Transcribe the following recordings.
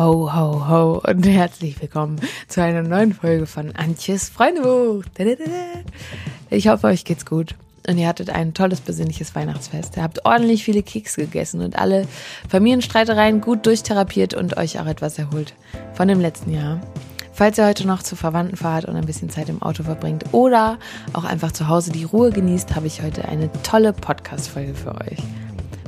Ho, ho, ho und herzlich willkommen zu einer neuen Folge von Antjes Freundebuch. Ich hoffe, euch geht's gut und ihr hattet ein tolles besinnliches Weihnachtsfest. Ihr habt ordentlich viele Kekse gegessen und alle Familienstreitereien gut durchtherapiert und euch auch etwas erholt von dem letzten Jahr. Falls ihr heute noch zu Verwandten fahrt und ein bisschen Zeit im Auto verbringt oder auch einfach zu Hause die Ruhe genießt, habe ich heute eine tolle Podcast-Folge für euch.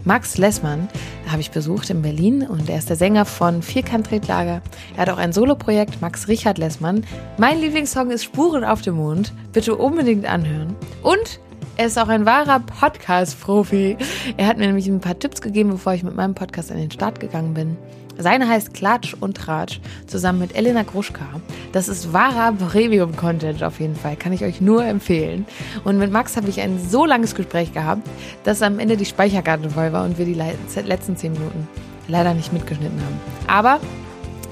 Max Lessmann habe ich besucht in Berlin und er ist der Sänger von Vierkant-Tretlager. Er hat auch ein Soloprojekt, Max Richard Lessmann. Mein Lieblingssong ist Spuren auf dem Mond. Bitte unbedingt anhören. Und er ist auch ein wahrer Podcast-Profi. Er hat mir nämlich ein paar Tipps gegeben, bevor ich mit meinem Podcast an den Start gegangen bin. Seine heißt Klatsch und Tratsch, zusammen mit Elena Gruschka. Das ist wahrer Premium-Content auf jeden Fall, kann ich euch nur empfehlen. Und mit Max habe ich ein so langes Gespräch gehabt, dass am Ende die Speicherkarte voll war und wir die letzten zehn Minuten leider nicht mitgeschnitten haben. Aber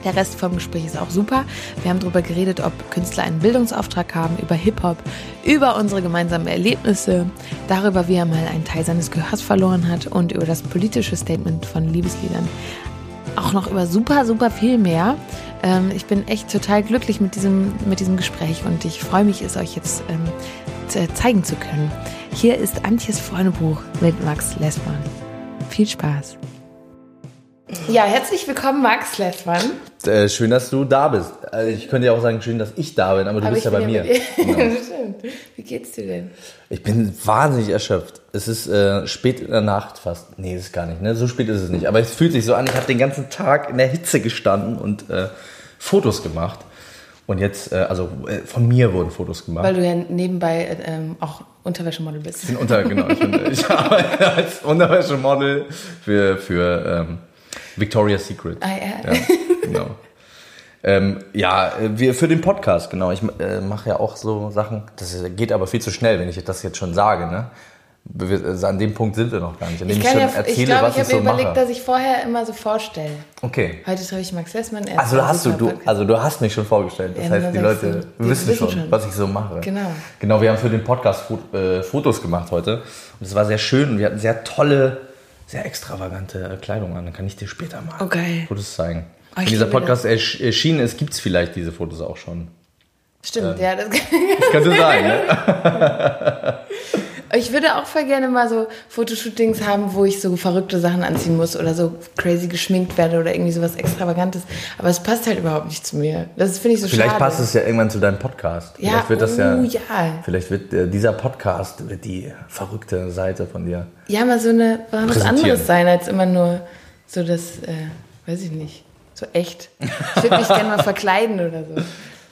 der Rest vom Gespräch ist auch super. Wir haben darüber geredet, ob Künstler einen Bildungsauftrag haben, über Hip-Hop, über unsere gemeinsamen Erlebnisse, darüber, wie er mal einen Teil seines Gehörs verloren hat und über das politische Statement von Liebesliedern auch noch über super, super viel mehr. Ähm, ich bin echt total glücklich mit diesem, mit diesem Gespräch und ich freue mich, es euch jetzt ähm, zeigen zu können. Hier ist Antjes Freundebuch mit Max Lessmann. Viel Spaß. Ja, herzlich willkommen, Max Lessmann. Äh, schön, dass du da bist. Also ich könnte ja auch sagen, schön, dass ich da bin, aber du aber bist ja bei mir. Genau. Wie geht's dir denn? Ich bin wahnsinnig erschöpft. Es ist äh, spät in der Nacht fast. Nee, ist gar nicht. Ne? So spät ist es nicht. Aber es fühlt sich so an, ich habe den ganzen Tag in der Hitze gestanden und äh, Fotos gemacht. Und jetzt, äh, also äh, von mir wurden Fotos gemacht. Weil du ja nebenbei äh, ähm, auch Unterwäschemodel bist. Ich bin unter, genau. Ich, bin, ich arbeite als Unterwäschemodel für, für ähm, Victoria's Secret. Ah, ja. ja genau. Ähm, ja, wir für den Podcast, genau. Ich äh, mache ja auch so Sachen. Das geht aber viel zu schnell, wenn ich das jetzt schon sage. Ne? Also an dem Punkt sind wir noch gar nicht. An ich, ich schon ja, erzähle, ich glaube, ich habe so mir überlegt, mache. dass ich vorher immer so vorstelle. Okay. Heute treffe ich Max Lessmann. Also du hast du, du, also du hast mich schon vorgestellt. Das ja, heißt, die Leute du, wissen, wissen schon, schon, was ich so mache. Genau. Genau, wir haben für den Podcast äh, Fotos gemacht heute. Und es war sehr schön und wir hatten sehr tolle, sehr extravagante Kleidung an. Dann kann ich dir später mal okay. Fotos zeigen. Oh, Wenn dieser Podcast erschienen ist, gibt es vielleicht diese Fotos auch schon. Stimmt, ähm, ja. Das, das könnte sein, ne? Ich würde auch voll gerne mal so Fotoshootings haben, wo ich so verrückte Sachen anziehen muss oder so crazy geschminkt werde oder irgendwie sowas Extravagantes. Aber es passt halt überhaupt nicht zu mir. Das finde ich so vielleicht schade. Vielleicht passt es ja irgendwann zu deinem Podcast. Ja, vielleicht wird das ja, oh, ja. Vielleicht wird äh, dieser Podcast wird die verrückte Seite von dir. Ja, mal so eine was anderes sein als immer nur so das, äh, weiß ich nicht so echt. Ich würde mich gerne mal verkleiden oder so.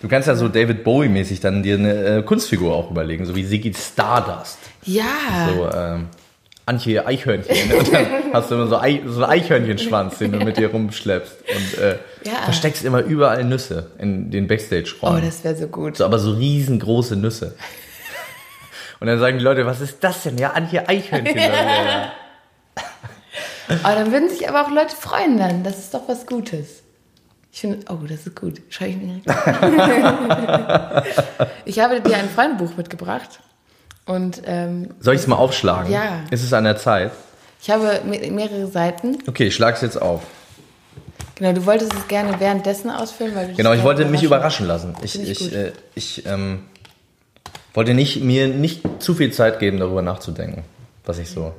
Du kannst ja so David Bowie-mäßig dann dir eine äh, Kunstfigur auch überlegen, so wie Siggy Stardust. Ja. So, ähm, Antje Eichhörnchen. Und dann hast du immer so, Ei, so einen Eichhörnchenschwanz, den du mit dir rumschleppst. Und äh, ja. versteckst immer überall Nüsse in den Backstage-Räumen. Oh, das wäre so gut. So, aber so riesengroße Nüsse. Und dann sagen die Leute, was ist das denn? Ja, Antje Eichhörnchen. ja. Aber dann würden sich aber auch Leute freuen dann. Das ist doch was Gutes. Ich finde, oh, das ist gut. Schreibe ich mir Ich habe dir ein Freundebuch mitgebracht. Und, ähm, Soll ich es mal aufschlagen? Ja. Ist es an der Zeit? Ich habe mehrere Seiten. Okay, ich schlage es jetzt auf. Genau, du wolltest es gerne währenddessen ausfüllen, weil du Genau, ich wollte mich überraschen lassen. Ich, ich, ich, äh, ich ähm, wollte nicht, mir nicht zu viel Zeit geben, darüber nachzudenken, was ich so.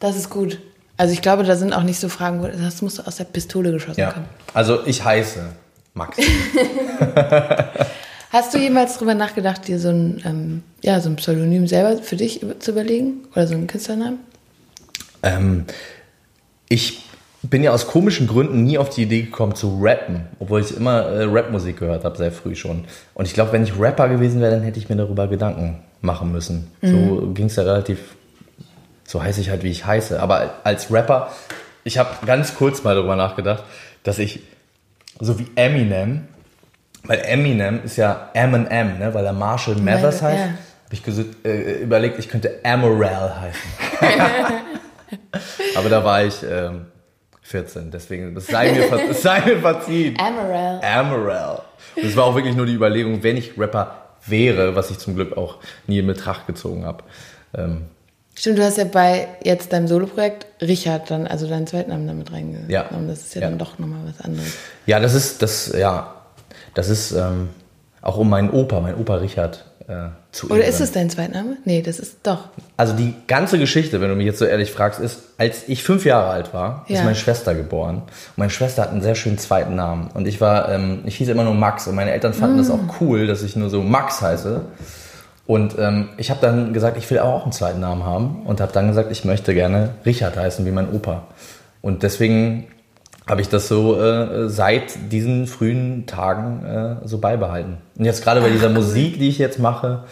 Das ist gut. Also ich glaube, da sind auch nicht so Fragen, das musst du aus der Pistole geschossen ja. kommen. Also ich heiße Max. Hast du jemals darüber nachgedacht, dir so ein, ähm, ja, so ein Pseudonym selber für dich zu überlegen? Oder so einen Künstlernamen? Ähm, ich bin ja aus komischen Gründen nie auf die Idee gekommen zu rappen, obwohl ich immer äh, Rapmusik gehört habe, sehr früh schon. Und ich glaube, wenn ich Rapper gewesen wäre, dann hätte ich mir darüber Gedanken machen müssen. Mhm. So ging es ja relativ so heiße ich halt, wie ich heiße. Aber als Rapper, ich habe ganz kurz mal darüber nachgedacht, dass ich so wie Eminem, weil Eminem ist ja Eminem, ne, weil er Marshall Mathers heißt, ja. habe ich äh, überlegt, ich könnte Amaral heißen. Aber da war ich ähm, 14, deswegen, das sei mir, das sei mir verziehen. Amaral. Amaral. Und es war auch wirklich nur die Überlegung, wenn ich Rapper wäre, was ich zum Glück auch nie in Betracht gezogen habe. Ähm, Stimmt, du hast ja bei jetzt deinem Soloprojekt Richard dann, also deinen Zweitnamen damit reingenommen. Ja. Das ist ja, Ja. dann doch nochmal was anderes. Ja, das ist, das, ja, das ist ähm, auch um meinen Opa, mein Opa Richard, äh, zu Oder ehren. ist es dein Zweitname? Nee, das ist doch. Also die ganze Geschichte, wenn du mich jetzt so ehrlich fragst, ist, als ich fünf Jahre alt war, ist Ja. meine Schwester geboren. Und meine Schwester hat einen sehr schönen zweiten Namen. Und ich war, ähm, ich hieß immer nur Max. Und meine Eltern fanden das auch cool, dass ich nur so Max heiße. Und ähm, ich habe dann gesagt, ich will auch einen zweiten Namen haben. Und habe dann gesagt, ich möchte gerne Richard heißen, wie mein Opa. Und deswegen habe ich das so äh, seit diesen frühen Tagen äh, so beibehalten. Und jetzt gerade bei dieser Musik, die ich jetzt mache,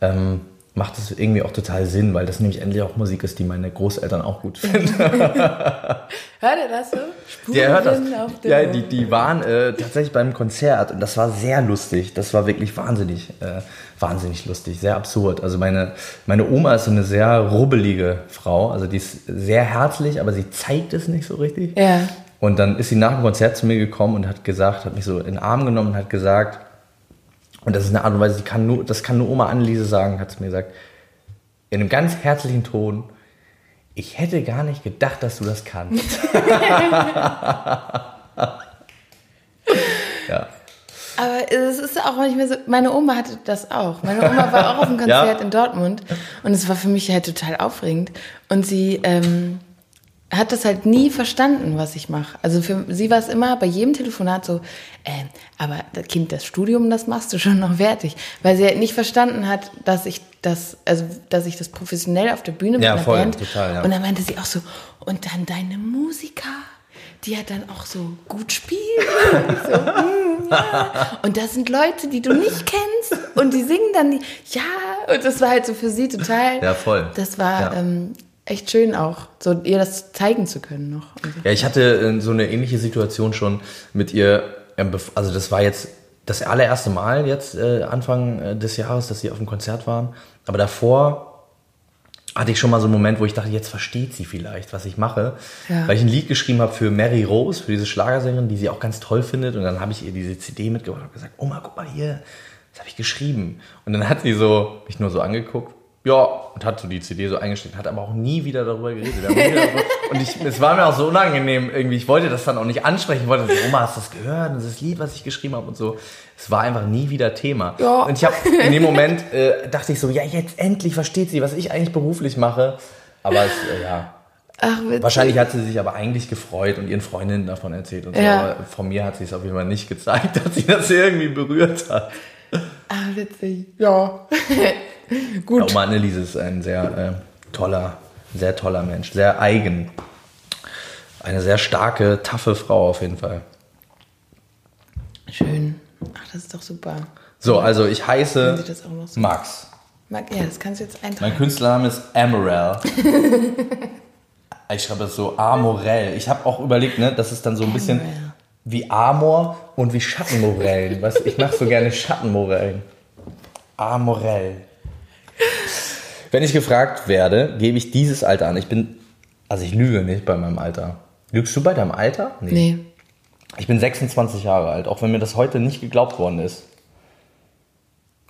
ähm, macht es irgendwie auch total Sinn, weil das nämlich endlich auch Musik ist, die meine Großeltern auch gut finden. Hört ihr das so? Spuren Der hört das. Ja, die, die waren äh, tatsächlich beim Konzert und das war sehr lustig. Das war wirklich wahnsinnig, äh, wahnsinnig lustig, sehr absurd. Also meine, meine Oma ist so eine sehr rubbelige Frau. Also die ist sehr herzlich, aber sie zeigt es nicht so richtig. Ja. Und dann ist sie nach dem Konzert zu mir gekommen und hat gesagt, hat mich so in den Arm genommen und hat gesagt, und das ist eine Art und Weise, die kann nur, das kann nur Oma Anneliese sagen, hat sie mir gesagt, in einem ganz herzlichen Ton, ich hätte gar nicht gedacht, dass du das kannst. ja. Aber es ist auch manchmal so, meine Oma hatte das auch. Meine Oma war auch auf einem Konzert Ja. in Dortmund und es war für mich halt total aufregend. Und sie ähm, hat das halt nie verstanden, was ich mache. Also für sie war es immer bei jedem Telefonat so, äh, aber das Kind, das Studium, das machst du schon noch fertig. Weil sie halt nicht verstanden hat, dass ich das, also dass ich das professionell auf der Bühne mit Ja, voll, Band. total, ja. Und dann meinte sie auch so, und dann deine Musiker, die hat dann auch so gut spielen. so, mm, ja. Und das sind Leute, die du nicht kennst und die singen dann die, ja, und das war halt so für sie total. Ja, voll. Das war Ja. ähm, echt schön auch, so ihr das zeigen zu können noch. Ja, ich hatte äh, so eine ähnliche Situation schon mit ihr. ähm, Also das war jetzt das allererste Mal jetzt äh, Anfang äh, des Jahres, dass sie auf dem Konzert waren. Aber davor hatte ich schon mal so einen Moment, wo ich dachte, jetzt versteht sie vielleicht, was ich mache. Ja. Weil ich ein Lied geschrieben habe für Mary Rose, für diese Schlagersängerin, die sie auch ganz toll findet. Und dann habe ich ihr diese CD mitgebracht und gesagt, Oma, guck mal hier, das habe ich geschrieben. Und dann hat sie so mich nur so angeguckt. Ja, und hat so die CD so eingesteckt, hat aber auch nie wieder darüber geredet. Darüber- Und ich, es war mir auch so unangenehm irgendwie. Ich wollte das dann auch nicht ansprechen. Ich wollte so, Oma, hast du das gehört? Das ist das Lied, was ich geschrieben habe und so. Es war einfach nie wieder Thema. Ja. Und ich habe in dem Moment äh, dachte ich so, ja, jetzt endlich versteht sie, was ich eigentlich beruflich mache. Aber es, äh, ja, Ach, wahrscheinlich hat sie sich aber eigentlich gefreut und ihren Freundinnen davon erzählt und so. Ja. Aber von mir hat sie es auf jeden Fall nicht gezeigt, dass sie das irgendwie berührt hat. Ah, witzig. Ja. Gut. Oma Anneliese ist ein sehr äh, toller, sehr toller Mensch, sehr eigen. Eine sehr starke, taffe Frau auf jeden Fall. Schön. Ach, das ist doch super. So, also ich heiße so. Max. Mag, ja, das kannst du jetzt Mein eintragen. Künstlername ist Amoral. ich schreibe das so Amorell. Ich habe auch überlegt, ne, das ist dann so ein bisschen Amorell. wie Amor und wie Schattenmorellen. Was, ich mache so gerne Schattenmorellen. Amorell. Wenn ich gefragt werde, gebe ich dieses Alter an. Ich bin, also ich lüge nicht bei meinem Alter. Lügst du bei deinem Alter? Nee. Ich bin 26 Jahre alt, auch wenn mir das heute nicht geglaubt worden ist.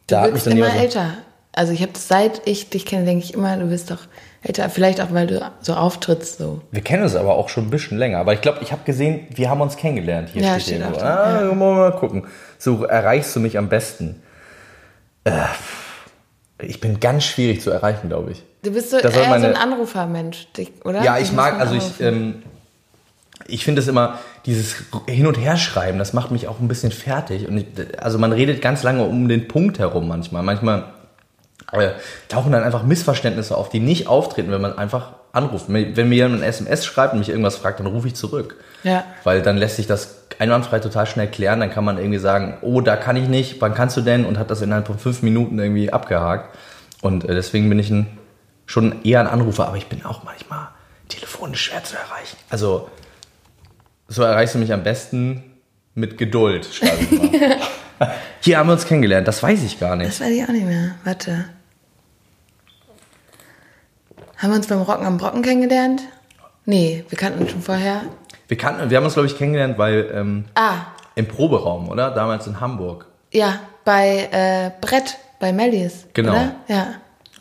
Du Da wirkst dann immer so- älter. Also ich habe seit ich dich kenne, denke ich immer, du bist doch älter. Vielleicht auch, weil du so auftrittst so. Wir kennen uns aber auch schon ein bisschen länger. Aber ich glaube, ich habe gesehen, wir haben uns kennengelernt. Hier Ja, steht steht irgendwo. Ah, wir mal gucken. So erreichst du mich am besten. Äh, ich bin ganz schwierig zu erreichen, glaube ich. Du bist so Das eher meine- so ein Anrufermensch, oder? Ja, ich mag, also ich, ähm, ich finde es immer, dieses Hin- und Herschreiben, das macht mich auch ein bisschen fertig. Und ich, also man redet ganz lange um den Punkt herum manchmal. Manchmal äh, tauchen dann einfach Missverständnisse auf, die nicht auftreten, wenn man einfach anruft. Wenn wenn mir jemand ein SMS schreibt und mich irgendwas fragt, dann rufe ich zurück. Ja. Weil dann lässt sich das einwandfrei total schnell klären. Dann kann man irgendwie sagen, oh, da kann ich nicht, wann kannst du denn? Und hat das innerhalb von fünf Minuten irgendwie abgehakt. Und äh, deswegen bin ich ein, schon eher ein Anrufer, aber ich bin auch manchmal telefonisch schwer zu erreichen. Also so erreichst du mich am besten mit Geduld, schreibe ich mal. Hier haben wir uns kennengelernt, das weiß ich gar nicht. Das weiß ich auch nicht mehr. Warte. Haben wir uns beim Rocken am Brocken kennengelernt? Nee, wir kannten uns schon vorher. Wir, kannten, wir haben uns, glaube ich, kennengelernt, weil ähm, Ah, im Proberaum, oder? Damals in Hamburg. ja, bei äh, Brett, bei Mellies. Genau. Oder? Ja.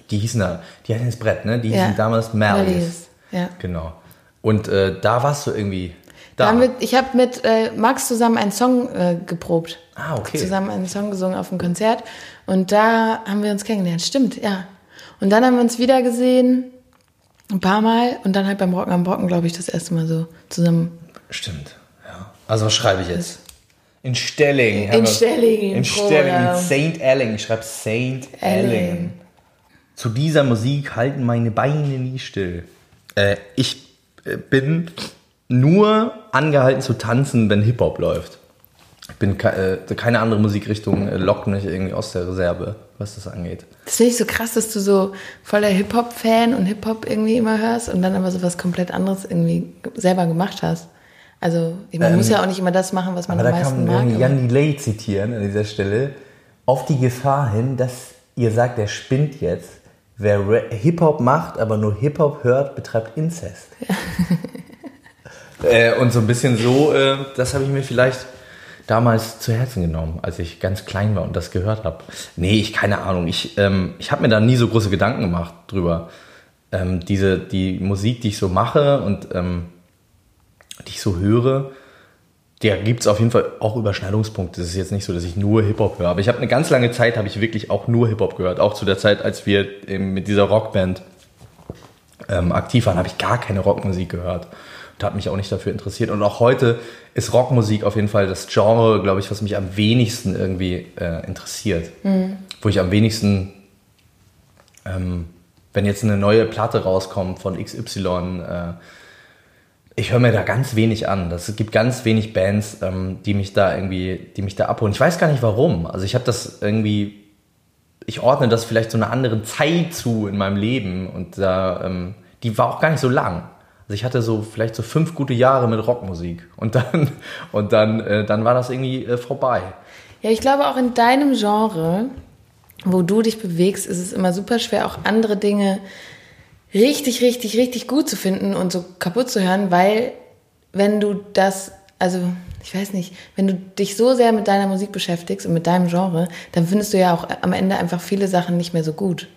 die hießen da, die hatten das Brett, ne? Die Ja. hießen damals. Malleus, ja. Genau. Und äh, da warst du irgendwie Da da. haben wir, ich habe mit äh, Max zusammen einen Song äh, geprobt. Ah, okay. Zusammen einen Song gesungen auf dem Konzert. Und da haben wir uns kennengelernt. Stimmt, ja. Und dann haben wir uns wieder gesehen. Ein paar Mal. Und dann halt beim Rocken am Brocken, glaube ich, das erste Mal so zusammen. Stimmt, ja. Also was schreibe ich jetzt? In Stelling. haben In wir- Stelling, In Bruder. Stelling, in St. Elling. Ich schreibe St. Elling. Elling. Zu dieser Musik halten meine Beine nie still. Äh, ich äh, bin nur angehalten zu tanzen, wenn Hip-Hop läuft. Ich bin ke äh, keine andere Musikrichtung, äh, lockt mich irgendwie aus der Reserve, was das angeht. Das finde ich so krass, dass du so voller Hip-Hop-Fan und Hip-Hop irgendwie immer hörst und dann aber so was komplett anderes irgendwie selber gemacht hast. Also, man muss ja auch nicht immer das machen, was man Ähm, Aber am da meisten kann mag. man Jan Delay zitieren an dieser Stelle. Auf die Gefahr hin, dass ihr sagt, der spinnt jetzt. Wer Hip-Hop macht, aber nur Hip-Hop hört, betreibt Inzest. äh, und so ein bisschen so, äh, das habe ich mir vielleicht damals zu Herzen genommen, als ich ganz klein war und das gehört habe. Nee, ich keine Ahnung. Ich, ähm, ich habe mir da nie so große Gedanken gemacht drüber. Ähm, diese, die Musik, die ich so mache und ähm, die ich so höre, da gibt es auf jeden Fall auch Überschneidungspunkte. Es ist jetzt nicht so, dass ich nur Hip-Hop höre. Aber ich habe eine ganz lange Zeit, habe ich wirklich auch nur Hip-Hop gehört. Auch zu der Zeit, als wir mit dieser Rockband ähm, aktiv waren, habe ich gar keine Rockmusik gehört. Und habe mich auch nicht dafür interessiert. Und auch heute ist Rockmusik auf jeden Fall das Genre, glaube ich, was mich am wenigsten irgendwie äh, interessiert. Wo ich am wenigsten, ähm, wenn jetzt eine neue Platte rauskommt von XY, äh, ich höre mir da ganz wenig an. Das gibt ganz wenig Bands, ähm, die mich da irgendwie, die mich da abholen. Ich weiß gar nicht warum. Also ich habe das irgendwie, ich ordne das vielleicht so einer anderen Zeit zu in meinem Leben und da, ähm, die war auch gar nicht so lang. Also ich hatte so vielleicht so fünf gute Jahre mit Rockmusik und dann und dann äh, dann war das irgendwie äh, vorbei. Ja, ich glaube auch in deinem Genre, wo du dich bewegst, ist es immer super schwer, auch andere Dinge richtig, richtig, richtig gut zu finden und so kaputt zu hören, weil wenn du das, also ich weiß nicht, wenn du dich so sehr mit deiner Musik beschäftigst und mit deinem Genre, dann findest du ja auch am Ende einfach viele Sachen nicht mehr so gut.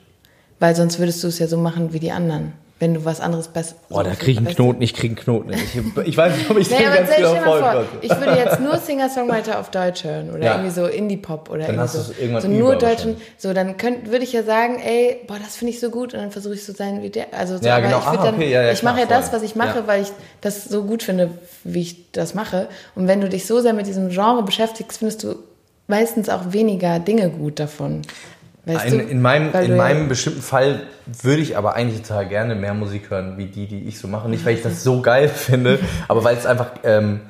Weil sonst würdest du es ja so machen wie die anderen. Wenn du was anderes besser. Boah, da krieg ich einen Knoten, ich krieg einen Knoten. Ich, ich weiß nicht, ob ich Naja, ganz genau folgen konnte. ich würde jetzt nur Singer-Songwriter auf Deutsch hören oder Ja. irgendwie so Indie-Pop oder Dann irgendwie so. irgendwann so nur deutschen, so dann könnt, würde ich ja sagen, ey, boah, das finde ich so gut und dann versuche ich so sein wie der. Also so, Ja, genau. ich Ah, dann, okay, ja, ja, ich mache ja das, was ich mache, weil ich das so gut finde, wie ich das mache. Und wenn du dich so sehr mit diesem Genre beschäftigst, findest du meistens auch weniger Dinge gut davon. Weißt In, in meinem, Weil in ja- meinem bestimmten Fall würde ich aber eigentlich total gerne mehr Musik hören, wie die, die ich so mache. Nicht, weil ich das so geil finde, aber weil es einfach, ähm,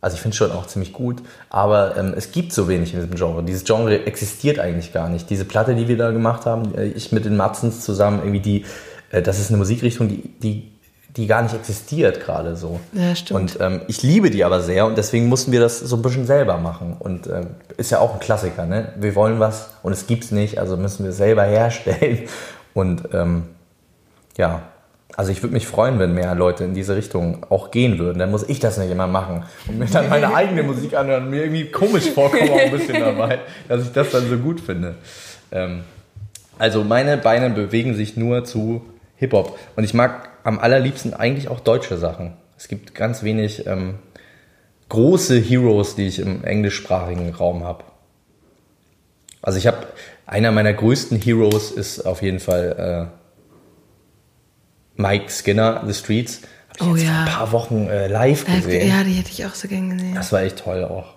also ich finde es schon auch ziemlich gut, aber ähm, es gibt so wenig in diesem Genre. Dieses Genre existiert eigentlich gar nicht. Diese Platte, die wir da gemacht haben, äh, ich mit den Matzens zusammen, irgendwie die, äh, das ist eine Musikrichtung, die, die, die gar nicht existiert gerade so. Ja, stimmt. Und ähm, ich liebe die aber sehr und deswegen mussten wir das so ein bisschen selber machen. Und ähm, ist ja auch ein Klassiker, ne? Wir wollen was und es gibt's nicht, also müssen wir es selber herstellen. Und ähm, ja, also ich würde mich freuen, wenn mehr Leute in diese Richtung auch gehen würden. Dann muss ich das nicht immer machen und mir dann meine eigene Musik anhören und mir irgendwie komisch vorkommen auch ein bisschen dabei, dass ich das dann so gut finde. Ähm, also meine Beine bewegen sich nur zu Hip-Hop. Und ich mag am allerliebsten eigentlich auch deutsche Sachen. Es gibt ganz wenig ähm, große Heroes, die ich im englischsprachigen Raum habe. Also ich habe, einer meiner größten Heroes ist auf jeden Fall äh, Mike Skinner, The Streets. Hab ich Oh jetzt ja. vor ein paar Wochen äh, live gesehen. Ja, die hätte ich auch so gern gesehen. Das war echt toll auch.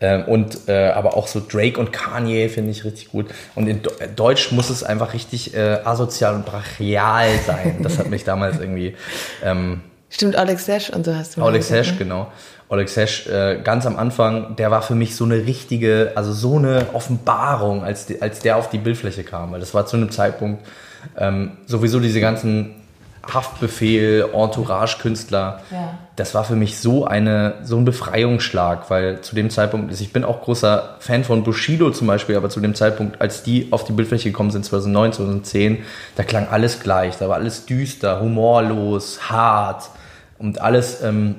Ähm, und äh, aber auch so Drake und Kanye finde ich richtig gut. Und in Do- Deutsch muss es einfach richtig äh, asozial und brachial sein. Das hat mich damals irgendwie. Ähm, Stimmt, Alex Sash und so hast du. Alex Hesch, ne? genau. Alex Hesch, äh, ganz am Anfang, der war für mich so eine richtige, also so eine Offenbarung, als, die, als der auf die Bildfläche kam. Weil das war zu einem Zeitpunkt ähm, sowieso diese ganzen Haftbefehl, Entourage-Künstler. Ja. Das war für mich so eine so ein Befreiungsschlag, weil zu dem Zeitpunkt, ich bin auch großer Fan von Bushido zum Beispiel, aber zu dem Zeitpunkt, als die auf die Bildfläche gekommen sind, 2009, 2010, da klang alles gleich, da war alles düster, humorlos, hart und alles ähm,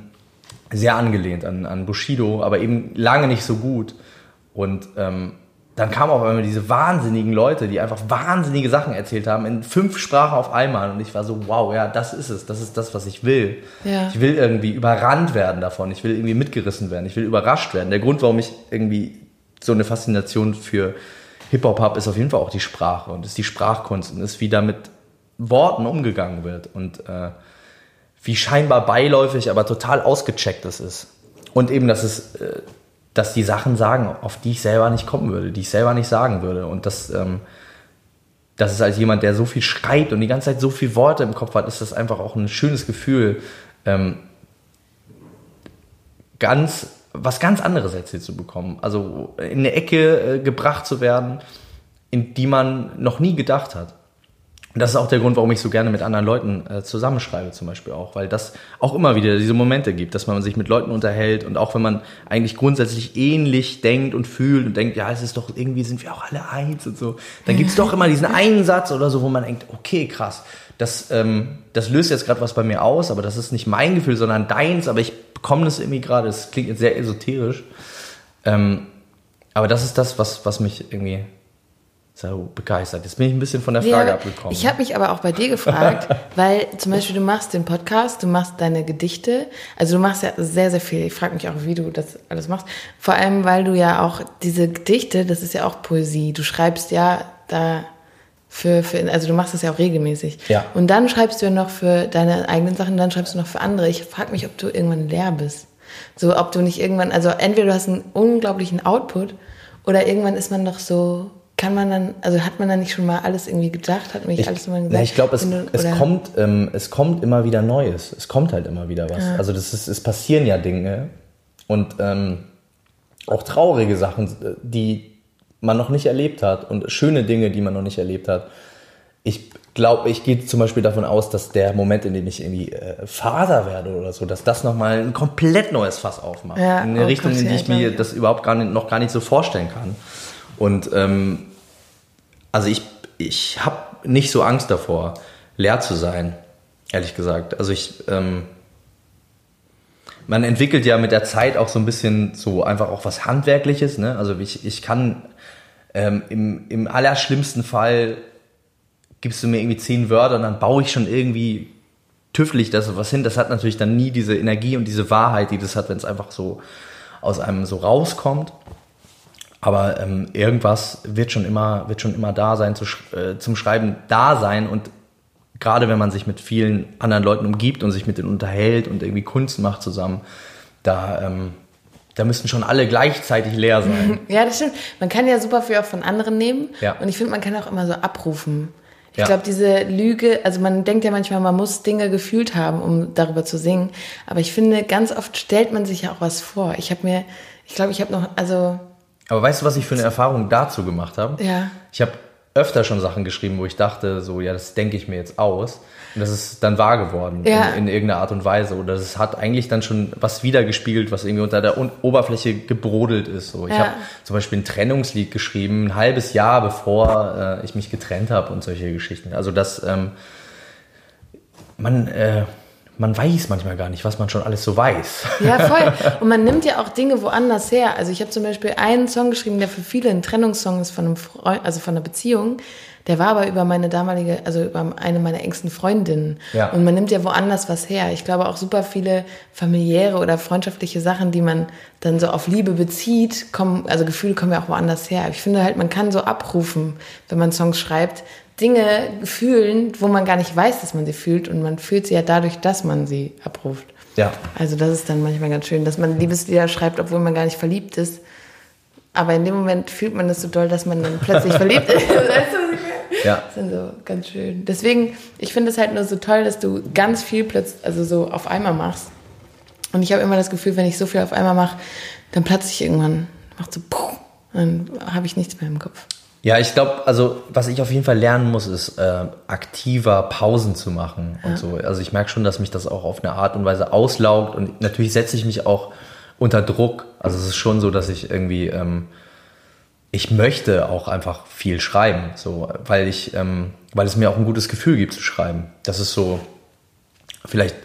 sehr angelehnt an, an Bushido, aber eben lange nicht so gut. Und ähm, dann kamen auf einmal diese wahnsinnigen Leute, die einfach wahnsinnige Sachen erzählt haben, in fünf Sprachen auf einmal. Und ich war so, wow, ja, das ist es, das ist das, was ich will. Ja. Ich will irgendwie überrannt werden davon, ich will irgendwie mitgerissen werden, ich will überrascht werden. Der Grund, warum ich irgendwie so eine Faszination für Hip-Hop habe, ist auf jeden Fall auch die Sprache und ist die Sprachkunst und ist, wie da mit Worten umgegangen wird und äh, wie scheinbar beiläufig, aber total ausgecheckt es ist. Und eben, dass es... Äh, dass die Sachen sagen, auf die ich selber nicht kommen würde, die ich selber nicht sagen würde. Und das, ähm, das ist als jemand, der so viel schreibt und die ganze Zeit so viele Worte im Kopf hat, ist das einfach auch ein schönes Gefühl, ähm, ganz, was ganz anderes erzählt zu bekommen. Also in eine Ecke äh, gebracht zu werden, in die man noch nie gedacht hat. Und das ist auch der Grund, warum ich so gerne mit anderen Leuten äh, zusammenschreibe, zum Beispiel auch, weil das auch immer wieder diese Momente gibt, dass man sich mit Leuten unterhält und auch wenn man eigentlich grundsätzlich ähnlich denkt und fühlt und denkt, ja, es ist doch irgendwie sind wir auch alle eins und so, dann gibt's doch immer diesen einen Satz oder so, wo man denkt, okay, krass, das, ähm, das löst jetzt gerade was bei mir aus, aber das ist nicht mein Gefühl, sondern deins, aber ich bekomme das irgendwie gerade, das klingt jetzt sehr esoterisch, ähm, aber das ist das, was, was mich irgendwie so begeistert. Jetzt bin ich ein bisschen von der Frage Ja, abgekommen. Ich habe mich aber auch bei dir gefragt, weil zum Beispiel du machst den Podcast, du machst deine Gedichte, also du machst ja sehr, sehr viel. Ich frage mich auch, wie du das alles machst. Vor allem, weil du ja auch diese Gedichte, das ist ja auch Poesie. Du schreibst ja da für, für also du machst das ja auch regelmäßig. Ja. Und dann schreibst du ja noch für deine eigenen Sachen, dann schreibst du noch für andere. Ich frage mich, ob du irgendwann leer bist. So, ob du nicht irgendwann, also entweder du hast einen unglaublichen Output oder irgendwann ist man doch so, kann man dann, also hat man dann nicht schon mal alles irgendwie gedacht, hat man nicht Ich, alles mal gesagt? na, ich glaube, es, du- es, kommt, ähm, es kommt immer wieder Neues. Es kommt halt immer wieder was. Ja. Also das ist, es passieren ja Dinge und ähm, auch traurige Sachen, äh, die man noch nicht erlebt hat und schöne Dinge, die man noch nicht erlebt hat. Ich glaube, ich gehe zum Beispiel davon aus, dass der Moment, in dem ich irgendwie äh, Vater werde oder so, dass das nochmal ein komplett neues Fass aufmacht. Ja, in eine oh Richtung, Gott, in die ich mir das überhaupt gar nicht, noch gar nicht so vorstellen kann. Und ähm, also ich, ich habe nicht so Angst davor, leer zu sein, ehrlich gesagt. Also ich, ähm, man entwickelt ja mit der Zeit auch so ein bisschen so einfach auch was Handwerkliches. Ne? Also ich, ich kann ähm, im, im allerschlimmsten Fall gibst du mir irgendwie zehn Wörter und dann baue ich schon irgendwie tüffelig das was hin. Das hat natürlich dann nie diese Energie und diese Wahrheit, die das hat, wenn es einfach so aus einem so rauskommt. Aber ähm, irgendwas wird schon immer, wird schon immer da sein, zu, äh, zum Schreiben da sein. Und gerade wenn man sich mit vielen anderen Leuten umgibt und sich mit denen unterhält und irgendwie Kunst macht zusammen, da, ähm, da müssten schon alle gleichzeitig leer sein. Ja, das stimmt. Man kann ja super viel auch von anderen nehmen. Ja. Und ich finde, man kann auch immer so abrufen. Ich Ja. glaube, diese Lüge, also man denkt ja manchmal, man muss Dinge gefühlt haben, um darüber zu singen. Aber ich finde, ganz oft stellt man sich ja auch was vor. Ich habe mir, ich glaube, ich habe noch, also, Aber weißt du, was ich für eine Erfahrung dazu gemacht habe? Ja. Ich habe öfter schon Sachen geschrieben, wo ich dachte, so, ja, das denke ich mir jetzt aus. Und das ist dann wahr geworden Ja. in, in irgendeiner Art und Weise. Oder es hat eigentlich dann schon was wiedergespiegelt, was irgendwie unter der Un Oberfläche gebrodelt ist. So. Ich Ja. habe zum Beispiel ein Trennungslied geschrieben, ein halbes Jahr bevor äh, ich mich getrennt habe und solche Geschichten. Also das, ähm, man, äh, man weiß manchmal gar nicht, was man schon alles so weiß. ja, voll. Und man nimmt ja auch Dinge woanders her. Also ich habe zum Beispiel einen Song geschrieben, der für viele ein Trennungssong ist von einem Freund, also von einer Beziehung. Der war aber über meine damalige, also über eine meiner engsten Freundinnen. Ja. Und man nimmt ja woanders was her. Ich glaube auch super viele familiäre oder freundschaftliche Sachen, die man dann so auf Liebe bezieht, kommen, also Gefühle kommen ja auch woanders her. Ich finde halt, man kann so abrufen, wenn man Songs schreibt, Dinge fühlen, wo man gar nicht weiß, dass man sie fühlt. Und man fühlt sie ja dadurch, dass man sie abruft. Ja. Also das ist dann manchmal ganz schön, dass man Liebeslieder schreibt, obwohl man gar nicht verliebt ist. Aber in dem Moment fühlt man das so doll, dass man dann plötzlich verliebt ist. Ja. Das ist dann so ganz schön. Deswegen, ich finde es halt nur so toll, dass du ganz viel plötzlich, also so auf einmal machst. Und ich habe immer das Gefühl, wenn ich so viel auf einmal mache, dann platze ich irgendwann. Macht so, puh, dann habe ich nichts mehr im Kopf. Ja, ich glaube, also was ich auf jeden Fall lernen muss, ist äh, aktiver Pausen zu machen und so. Also ich merke schon, dass mich das auch auf eine Art und Weise auslaugt und natürlich setze ich mich auch unter Druck. Also es ist schon so, dass ich irgendwie, ähm, ich möchte auch einfach viel schreiben, so, weil ich, ähm, weil es mir auch ein gutes Gefühl gibt zu schreiben. Das ist so vielleicht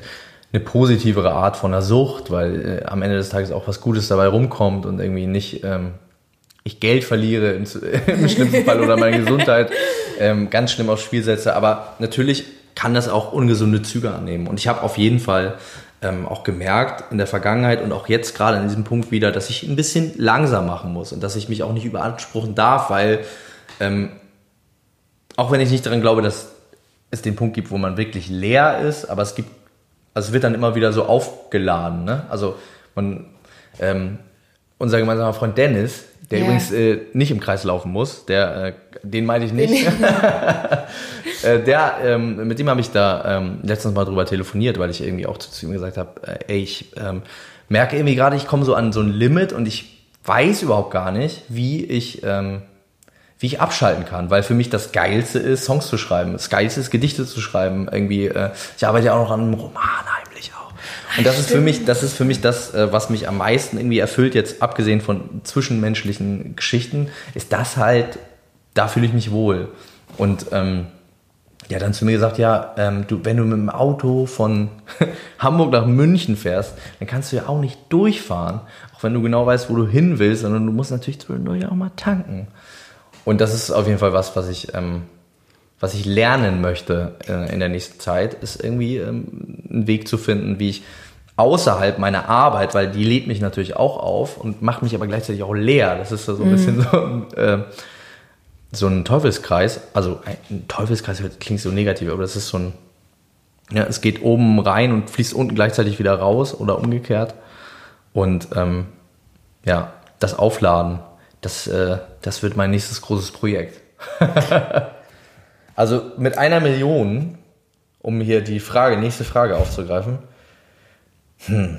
eine positivere Art von einer Sucht, weil äh, am Ende des Tages auch was Gutes dabei rumkommt und irgendwie nicht ähm, ich Geld verliere im, im schlimmsten Fall oder meine Gesundheit ähm, ganz schlimm aufs Spiel setze. Aber natürlich kann das auch ungesunde Züge annehmen. Und ich habe auf jeden Fall ähm, auch gemerkt in der Vergangenheit und auch jetzt gerade an diesem Punkt wieder, dass ich ein bisschen langsam machen muss und dass ich mich auch nicht überanspruchen darf, weil ähm, auch wenn ich nicht daran glaube, dass es den Punkt gibt, wo man wirklich leer ist, aber es gibt, also es wird dann immer wieder so aufgeladen. Ne? Also man, ähm, unser gemeinsamer Freund Dennis, der ja. übrigens äh, nicht im Kreis laufen muss, der, äh, den meinte ich nicht. äh, der, ähm, mit dem habe ich da ähm, letztens mal drüber telefoniert, weil ich irgendwie auch zu, ihm gesagt habe, äh, ey, ich ähm, merke irgendwie gerade, ich komme so an so ein Limit und ich weiß überhaupt gar nicht, wie ich ähm, wie ich abschalten kann, weil für mich das Geilste ist, Songs zu schreiben. Das Geilste ist, Gedichte zu schreiben. Irgendwie, äh, ich arbeite ja auch noch an einem Roman heimlich. Und das ist für mich, das ist für mich das, äh, was mich am meisten irgendwie erfüllt, jetzt abgesehen von zwischenmenschlichen Geschichten, ist das halt, da fühle ich mich wohl. Und ähm, ja, dann zu mir gesagt, ja, ähm, du, wenn du mit dem Auto von Hamburg nach München fährst, dann kannst du ja auch nicht durchfahren, auch wenn du genau weißt, wo du hin willst, sondern du musst natürlich zwischendurch auch mal tanken. Und das ist auf jeden Fall was, was ich, ähm, was ich lernen möchte äh, in der nächsten Zeit, ist irgendwie ähm, einen Weg zu finden, wie ich außerhalb meiner Arbeit, weil die lädt mich natürlich auch auf und macht mich aber gleichzeitig auch leer. Das ist so ein mhm. bisschen so, äh, so ein Teufelskreis. Also ein Teufelskreis klingt so negativ, aber das ist so ein, ja, es geht oben rein und fließt unten gleichzeitig wieder raus oder umgekehrt. Und ähm, ja, das Aufladen das, äh, das wird mein nächstes großes Projekt. also mit einer Million, um hier die Frage, nächste Frage aufzugreifen, hm,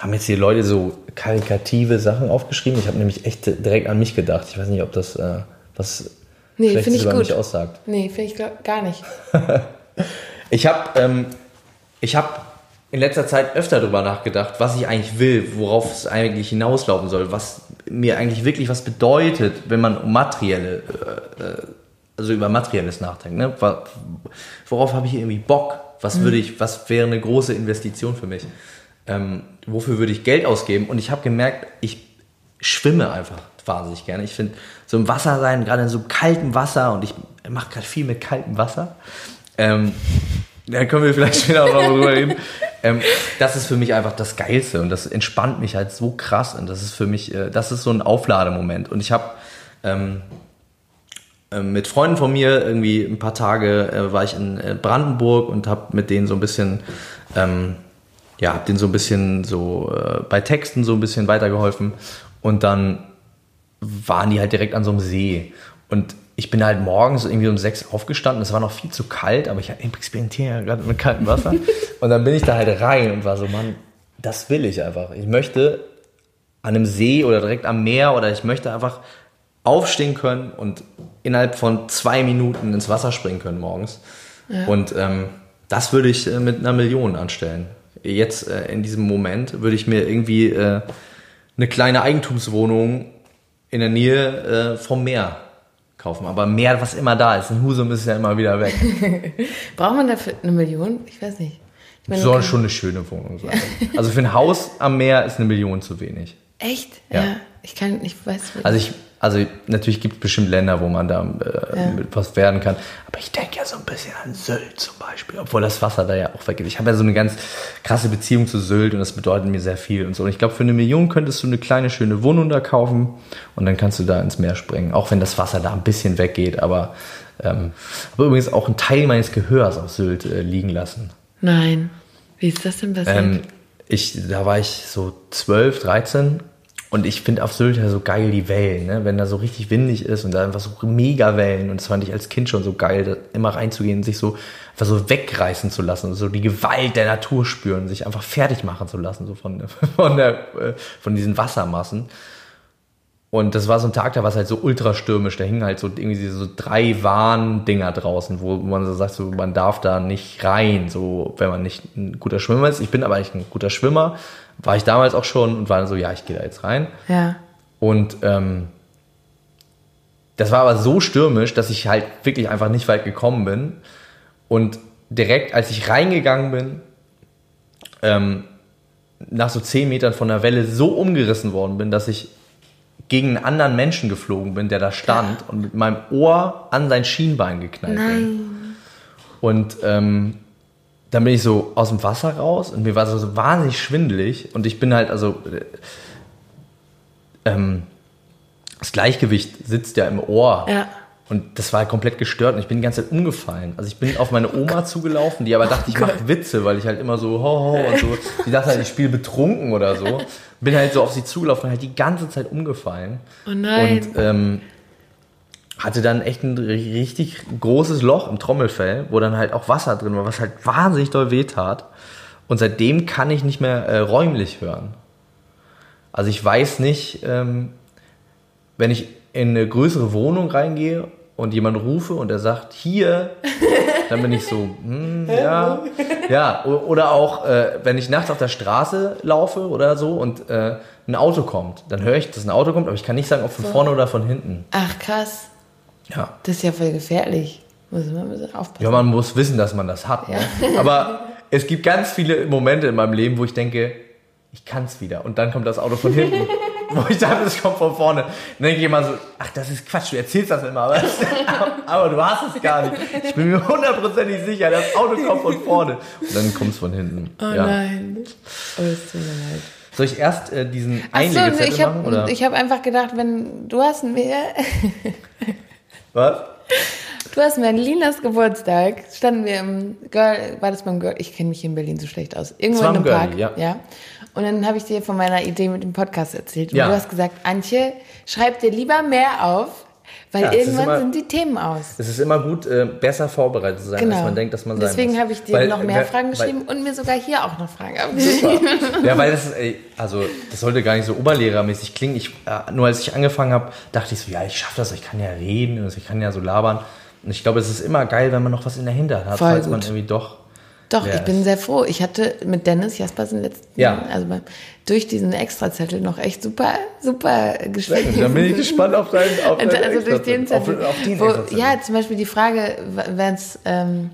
haben jetzt hier Leute so karikative Sachen aufgeschrieben. Ich habe nämlich echt direkt an mich gedacht. Ich weiß nicht, ob das äh, was nee, Schlechtes über gut. mich aussagt. Nee, finde ich glaub, gar nicht. ich habe ähm, hab in letzter Zeit öfter darüber nachgedacht, was ich eigentlich will, worauf es eigentlich hinauslaufen soll, was mir eigentlich wirklich was bedeutet, wenn man um materielle, äh, äh also über materielles nachdenkt. Ne? Worauf habe ich irgendwie Bock? Was mhm. würde ich, was wäre eine große Investition für mich? Ähm, wofür würde ich Geld ausgeben? Und ich habe gemerkt, ich schwimme einfach wahnsinnig gerne. Ich finde so im Wasser sein, gerade in so kaltem Wasser und ich mache gerade viel mit kaltem Wasser. Ähm, da können wir vielleicht später auch noch drüber reden. Ähm, das ist für mich einfach das Geilste und das entspannt mich halt so krass und das ist für mich, äh, das ist so ein Auflademoment. Und ich habe ähm, äh, mit Freunden von mir irgendwie ein paar Tage äh, war ich in äh, Brandenburg und habe mit denen so ein bisschen, ähm, ja, hab denen so ein bisschen so äh, bei Texten so ein bisschen weitergeholfen und dann waren die halt direkt an so einem See und ich bin halt morgens irgendwie um sechs aufgestanden. Es war noch viel zu kalt, aber ich experimentiere ja gerade mit kaltem Wasser. und dann bin ich da halt rein und war so, Mann, das will ich einfach. Ich möchte an einem See oder direkt am Meer oder ich möchte einfach aufstehen können und innerhalb von zwei Minuten ins Wasser springen können morgens. Ja. Und ähm, das würde ich äh, mit einer Million anstellen. Jetzt äh, in diesem Moment würde ich mir irgendwie äh, eine kleine Eigentumswohnung in der Nähe äh, vom Meer kaufen. Aber mehr, was immer da ist. In Husum ist ja immer wieder weg. Braucht man dafür eine Million? Ich weiß nicht. Ich meine, Soll schon eine schöne Wohnung sein. also für ein Haus am Meer ist eine Million zu wenig. Echt? Ja. ja ich kann, ich weiß nicht. Also ich, also natürlich gibt es bestimmt Länder, wo man da äh, ja. was werden kann. Aber ich denke ja so ein bisschen an Sylt zum Beispiel, obwohl das Wasser da ja auch weggeht. Ich habe ja so eine ganz krasse Beziehung zu Sylt und das bedeutet mir sehr viel und so. Und ich glaube, für eine Million könntest du eine kleine, schöne Wohnung da kaufen und dann kannst du da ins Meer springen. Auch wenn das Wasser da ein bisschen weggeht, aber ähm, aber übrigens auch einen Teil meines Gehörs auf Sylt äh, liegen lassen. Nein. Wie ist das denn passiert? Ähm, ich, da war ich so 12, 13 und ich finde auf Sylt ja so geil die Wellen, ne? wenn da so richtig windig ist und da einfach so mega Wellen. Und das fand ich als Kind schon so geil, da immer reinzugehen und sich so einfach so wegreißen zu lassen, so die Gewalt der Natur spüren, sich einfach fertig machen zu lassen, so von, von, der, äh, von diesen Wassermassen. Und das war so ein Tag, da war es halt so ultrastürmisch. Da hingen halt so irgendwie so drei Warndinger draußen, wo man so sagt, so, man darf da nicht rein, so wenn man nicht ein guter Schwimmer ist. Ich bin aber eigentlich ein guter Schwimmer war ich damals auch schon und war dann so, ja, ich gehe da jetzt rein. Ja. Und ähm, das war aber so stürmisch, dass ich halt wirklich einfach nicht weit gekommen bin. Und direkt, als ich reingegangen bin, ähm, nach so zehn Metern von der Welle so umgerissen worden bin, dass ich gegen einen anderen Menschen geflogen bin, der da stand und mit meinem Ohr an sein Schienbein geknallt bin. Nein. Und ähm, dann bin ich so aus dem Wasser raus und mir war so, so wahnsinnig schwindelig und ich bin halt, also äh, ähm, das Gleichgewicht sitzt ja im Ohr. Ja. Und das war halt komplett gestört und ich bin die ganze Zeit umgefallen. Also ich bin auf meine Oma zugelaufen, die aber dachte, ich mache Witze, weil ich halt immer so ho ho und so. Die dachte halt, ich spiele betrunken oder so. Bin halt so auf sie zugelaufen und halt die ganze Zeit umgefallen. Oh nein. Und ähm, hatte dann echt ein richtig großes Loch im Trommelfell, wo dann halt auch Wasser drin war, was halt wahnsinnig doll wehtat. Und seitdem kann ich nicht mehr äh, räumlich hören. Also ich weiß nicht, ähm, wenn ich in eine größere Wohnung reingehe und jemand rufe und er sagt, hier, dann bin ich so, hm, ja, ja. Oder auch, äh, wenn ich nachts auf der Straße laufe oder so und äh, ein Auto kommt, dann höre ich, dass ein Auto kommt, aber ich kann nicht sagen, ob von vorne oder von hinten. Ach krass. Ja. Das ist ja voll gefährlich. Muss man ein bisschen aufpassen. Ja, man muss wissen, dass man das hat. Ne? Aber es gibt ganz viele Momente in meinem Leben, wo ich denke, ich kann es wieder. Und dann kommt das Auto von hinten. wo ich dachte, es kommt von vorne. Dann denke ich immer so, ach, das ist Quatsch, du erzählst das immer, aber, aber du hast es gar nicht. Ich bin mir hundertprozentig sicher, das Auto kommt von vorne. Und dann kommt es von hinten. Oh ja. nein. Oh, es tut mir leid. Soll ich erst äh, diesen Ach so, Einlegezettel ich machen? Oder? habe hab einfach gedacht, wenn du hast mir, Was? du hast mir an Linas Geburtstag, standen wir im Girl, war das beim Girl, ich kenne mich hier in Berlin so schlecht aus, irgendwo war in einem Girlie, Park, ja. Und dann habe ich dir von meiner Idee mit dem Podcast erzählt. Und Ja. du hast gesagt, Antje, schreib dir lieber mehr auf, weil Ja, irgendwann immer- sind die Themen aus. Es ist immer gut, äh, besser vorbereitet zu sein, Genau. als man denkt, dass man sein Deswegen habe ich dir Weil- noch mehr weil- Fragen weil- geschrieben und mir sogar hier auch noch Fragen abgeschrieben. Ja, weil das, ey, also das sollte gar nicht so oberlehrermäßig klingen. Ich, äh, nur als ich angefangen habe, dachte ich so, ja, ich schaffe das, ich kann ja reden, ich kann ja so labern. Und ich glaube, es ist immer geil, wenn man noch was in der Hinterhand hat, falls man irgendwie doch. Doch, ich bin sehr froh. Ich hatte mit Dennis Jaspersen letzten, Ja. also beim, durch diesen Extrazettel noch echt super, super Gespräche. Dann bin ich gespannt auf deinen, auf deinen also durch den. Zettel. Auf, auf den wo, ja, zum Beispiel die Frage, wenn's, ähm,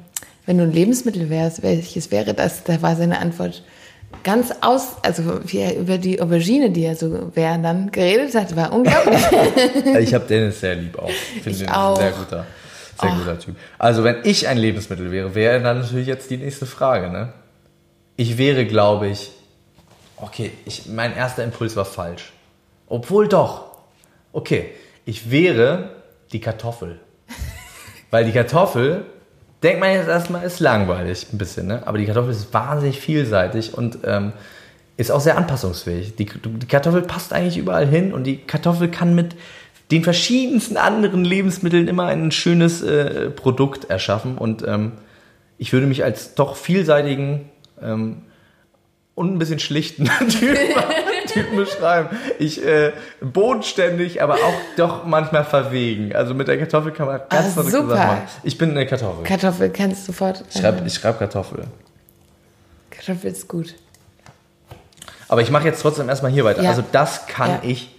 wenn du ein Lebensmittel wärst, welches wäre das? Da war seine Antwort ganz aus, also wie er über die Aubergine, die er so wer dann geredet hat, war unglaublich. Ich habe Dennis sehr lieb auch. Ich finde Ich ihn auch. ein sehr guter, sehr guter Typ. Also wenn ich ein Lebensmittel wäre, wäre dann natürlich jetzt die nächste Frage. Ne? Ich wäre, glaube ich, okay, ich, mein erster Impuls war falsch. Obwohl doch. Okay, ich wäre die Kartoffel. Weil die Kartoffel, denkt man jetzt erstmal, ist langweilig ein bisschen, ne? aber die Kartoffel ist wahnsinnig vielseitig und ähm, ist auch sehr anpassungsfähig. Die, die Kartoffel passt eigentlich überall hin und die Kartoffel kann mit den verschiedensten anderen Lebensmitteln immer ein schönes äh, Produkt erschaffen und ähm, ich würde mich als doch vielseitigen ähm, und ein bisschen schlichten Typen, Typen beschreiben. Ich äh, bodenständig, aber auch doch manchmal verwegen. Also mit der Kartoffel kann man ganz Ah, super. Machen. Ich bin eine Kartoffel. Kartoffel kannst du sofort. Ich schreibe schreib Kartoffel. Kartoffel ist gut. Aber ich mache jetzt trotzdem erstmal hier weiter. Ja. Also das kann Ja. ich.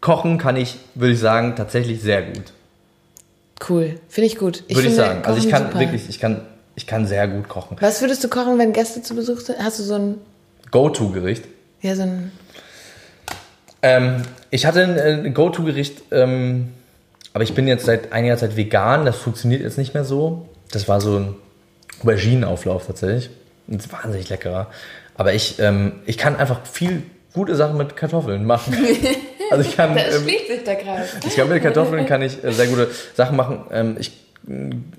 Kochen kann ich, würde ich sagen, tatsächlich sehr gut. Cool. Finde ich gut. Würde ich sagen. Also ich kann super. wirklich, ich kann, ich kann sehr gut kochen. Was würdest du kochen, wenn Gäste zu Besuch sind? Hast du so ein, Go-To-Gericht. ja, so ein, Ähm, ich hatte ein, ein Go-To-Gericht, ähm, aber ich bin jetzt seit einiger Zeit vegan. Das funktioniert jetzt nicht mehr so. Das war so ein Auberginenauflauf tatsächlich. Und ist wahnsinnig leckerer. Aber ich, ähm, ich kann einfach viel gute Sachen mit Kartoffeln machen. Also ich kann, da ähm, schließt sich der Kreis. ich kann mit Kartoffeln kann ich äh, sehr gute Sachen machen. Ähm, ich ein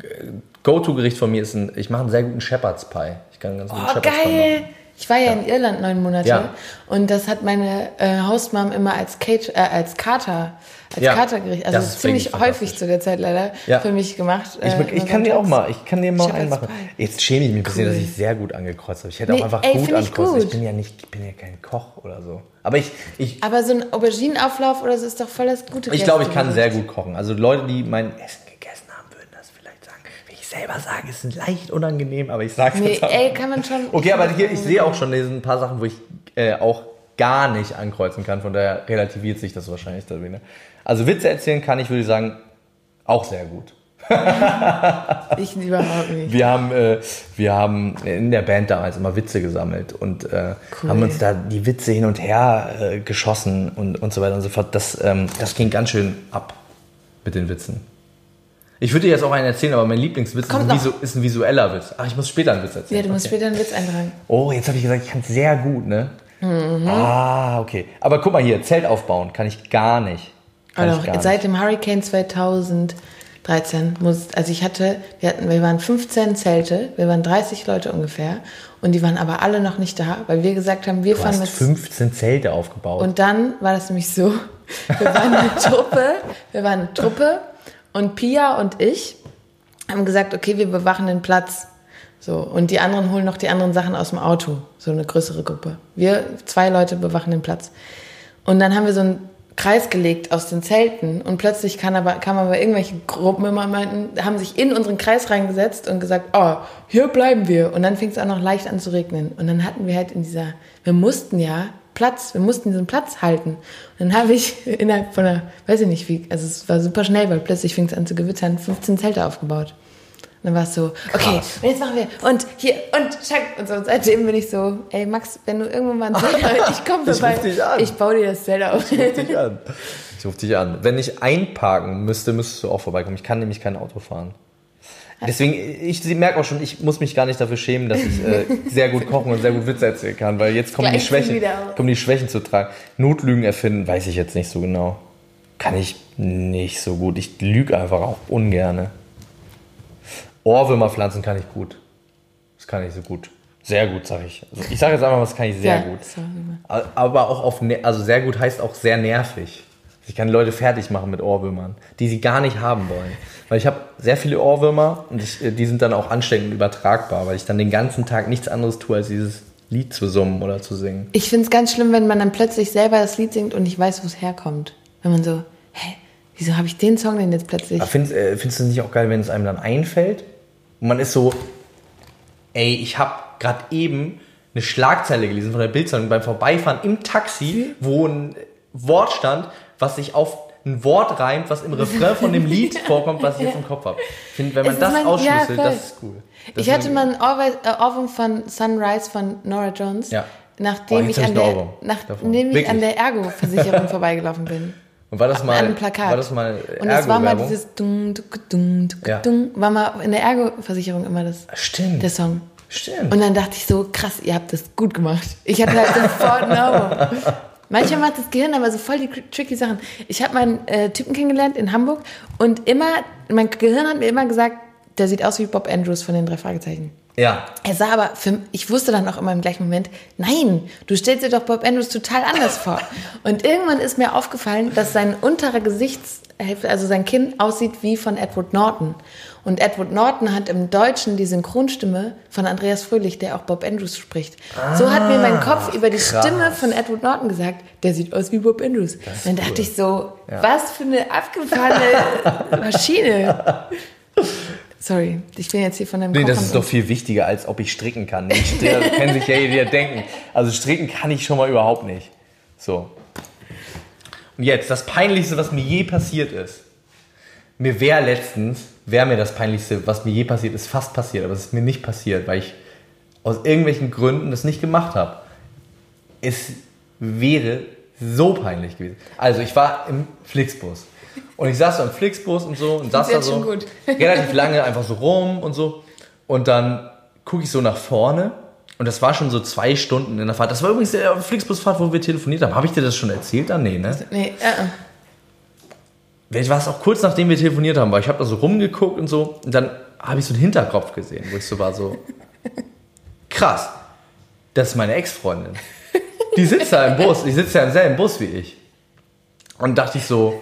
Go-To-Gericht von mir ist ein, ich mache einen sehr guten Shepherd's Pie. Ich kann einen ganz guten Oh, Shepherd's Pie geil! machen. Ich war ja, in Irland neun Monate Ja. und das hat meine äh, Hausmam immer als, Kate, äh, als Kater, als Ja, Katergericht, also das ist ziemlich häufig zu der Zeit leider Ja. für mich gemacht. Ich, äh, ich immer kann dir auch mal, ich kann dir mal einen machen. Jetzt schäme ich mich ein bisschen, Cool. dass ich sehr gut angekreuzt habe. Ich hätte Nee, auch einfach ey, gut ich angekreuzt. gut. Ich bin ja nicht, ich bin ja kein Koch oder so. Aber ich, ich, Aber so ein Auberginenauflauf oder so ist doch voll das gute ich glaube, ich kann sehr gut kochen. Also Leute, die mein Essen gegessen haben, würden das vielleicht sagen. Wie ich selber sage, ist es leicht unangenehm, aber ich sage es Nee, jetzt ey, kann man schon. Okay, aber hier, ich sehe auch schon ein paar Sachen, wo ich äh, auch gar nicht ankreuzen kann. Von daher relativiert sich das wahrscheinlich da wieder. Also Witze erzählen kann ich, würde ich sagen, auch sehr gut. ich überhaupt nicht. Wir haben, äh, wir haben in der Band damals immer Witze gesammelt und äh, Cool. haben uns da die Witze hin und her äh, geschossen und, und so weiter und so fort. Das, ähm, das ging ganz schön ab mit den Witzen. Ich würde dir jetzt auch einen erzählen, aber mein Lieblingswitz ist ein. Visu ist ein visueller Witz. Ach, ich muss später einen Witz erzählen. Ja, du musst Okay. später einen Witz eintragen. Oh, jetzt habe ich gesagt, ich kann sehr gut, ne? Mhm. Ah, okay. Aber guck mal hier, Zelt aufbauen kann ich gar nicht. Also seit dem Hurricane 2013 muss, also ich hatte, wir hatten, wir waren 15 Zelte, wir waren 30 Leute ungefähr und die waren aber alle noch nicht da, weil wir gesagt haben, wir Du fahren hast mit 15 Zelte aufgebaut. Und dann war das nämlich so, wir waren eine Truppe, wir waren eine Truppe und Pia und ich haben gesagt, okay, wir bewachen den Platz. So, und die anderen holen noch die anderen Sachen aus dem Auto. So eine größere Gruppe. Wir, zwei Leute, bewachen den Platz. Und dann haben wir so einen Kreis gelegt aus den Zelten und plötzlich kam aber, kam aber irgendwelche Gruppen immer meinten, haben sich in unseren Kreis reingesetzt und gesagt, oh, hier bleiben wir. Und dann fing es auch noch leicht an zu regnen. Und dann hatten wir halt in dieser, wir mussten ja Platz, wir mussten diesen Platz halten. Und dann habe ich innerhalb von einer, weiß ich nicht wie, also es war super schnell, weil plötzlich fing es an zu gewittern, 15 Zelte aufgebaut. Und dann war es so, okay, Krass. und jetzt machen wir und hier und schack und so. Und seitdem bin ich so, ey Max, wenn du irgendwann mal ein Zelt hast, ich komme Ich vorbei, ruf dich an. ich baue dir das Zelt auf. Ich ruf dich an. Ich ruf dich an. Wenn ich einparken müsste, müsstest du auch vorbeikommen. Ich kann nämlich kein Auto fahren. Deswegen, ich merke auch schon, ich muss mich gar nicht dafür schämen, dass ich äh, sehr gut kochen und sehr gut Witze erzählen kann, weil jetzt kommen die Gleich Schwächen, kommen die Schwächen zu tragen. Notlügen erfinden, weiß ich jetzt nicht so genau. Kann ich nicht so gut. Ich lüge einfach auch ungerne. Ohrwürmer pflanzen kann ich gut. Das kann ich so gut. Sehr gut, sage ich. Also ich sage jetzt einfach mal, das kann ich sehr Ja, gut. Aber auch auf, ne- also sehr gut heißt auch sehr nervig. Ich kann Leute fertig machen mit Ohrwürmern, die sie gar nicht haben wollen. Weil ich habe sehr viele Ohrwürmer und ich, äh, die sind dann auch ansteckend übertragbar, weil ich dann den ganzen Tag nichts anderes tue, als dieses Lied zu summen oder zu singen. Ich finde es ganz schlimm, wenn man dann plötzlich selber das Lied singt und nicht weiß, wo es herkommt. Wenn man so, hä, wieso habe ich den Song denn jetzt plötzlich? Findest, äh, findest du es nicht auch geil, wenn es einem dann einfällt? Und man ist so, ey, ich habe gerade eben eine Schlagzeile gelesen von der Bildzeitung beim Vorbeifahren im Taxi, wo ein Wort stand, was sich auf ein Wort reimt, was im Refrain von dem Lied vorkommt, was ich jetzt im Kopf habe. Ich finde, wenn man Es das mein- ausschlüsselt, ja, das ist cool. Das ich hatte ein- mal Ohrwe- äh, Ohrwurm von Sunrise von Nora Jones, Ja. nachdem, Oh, ich, an der, nachdem ich an der Ergo-Versicherung vorbeigelaufen bin. Und war das mal, an einem Plakat. war das mal Und es war mal Ergo-Werbung? dieses Dung, Duck, Dung, Duck, Ja. Dung, war mal in der Ergo-Versicherung immer das, Stimmt. der Song. Stimmt. Und dann dachte ich so, krass, ihr habt das gut gemacht. Ich hatte halt sofort einen Ohrwurm. Manchmal macht das Gehirn aber so voll die tricky Sachen. Ich habe meinen äh, Typen kennengelernt in Hamburg und immer, mein Gehirn hat mir immer gesagt, der sieht aus wie Bob Andrews von den drei Fragezeichen. Ja. Er sah aber, für, ich wusste dann auch immer im gleichen Moment, nein, du stellst dir doch Bob Andrews total anders vor. Und irgendwann ist mir aufgefallen, dass sein unterer Gesichtshälfte, also sein Kinn, aussieht wie von Edward Norton. Und Edward Norton hat im Deutschen die Synchronstimme von Andreas Fröhlich, der auch Bob Andrews spricht. so hat mir mein Kopf über die Ah, krass. Stimme von Edward Norton gesagt, der sieht aus wie Bob Andrews. Dann dachte ich so, was für eine abgefahrene Maschine. Sorry, ich bin jetzt hier von deinem Nee, das ist doch viel wichtiger, als ob ich stricken kann. Ich das kann sich ja jeder denken. Also stricken kann ich schon mal überhaupt nicht. So. Und jetzt, das Peinlichste, was mir je passiert ist. Mir wäre letztens, wäre mir das Peinlichste, was mir je passiert ist, fast passiert, aber es ist mir nicht passiert, weil ich aus irgendwelchen Gründen das nicht gemacht habe. Es wäre so peinlich gewesen. Also ich war im Flixbus. Und ich saß da im Flixbus und so und saß da so relativ lange einfach so rum und so. Und dann gucke ich so nach vorne und das war schon so zwei Stunden in der Fahrt. Das war übrigens der Flixbusfahrt, wo wir telefoniert haben. Habe ich dir das schon erzählt dann? Nee, ne? Nee, äh, äh. Vielleicht war es auch kurz nachdem wir telefoniert haben, weil ich habe da so rumgeguckt und so. Und dann habe ich so einen Hinterkopf gesehen, wo ich so war so, krass, das ist meine Ex-Freundin. Die sitzt da im Bus, die sitzt ja im selben Bus wie ich. Und dachte ich so,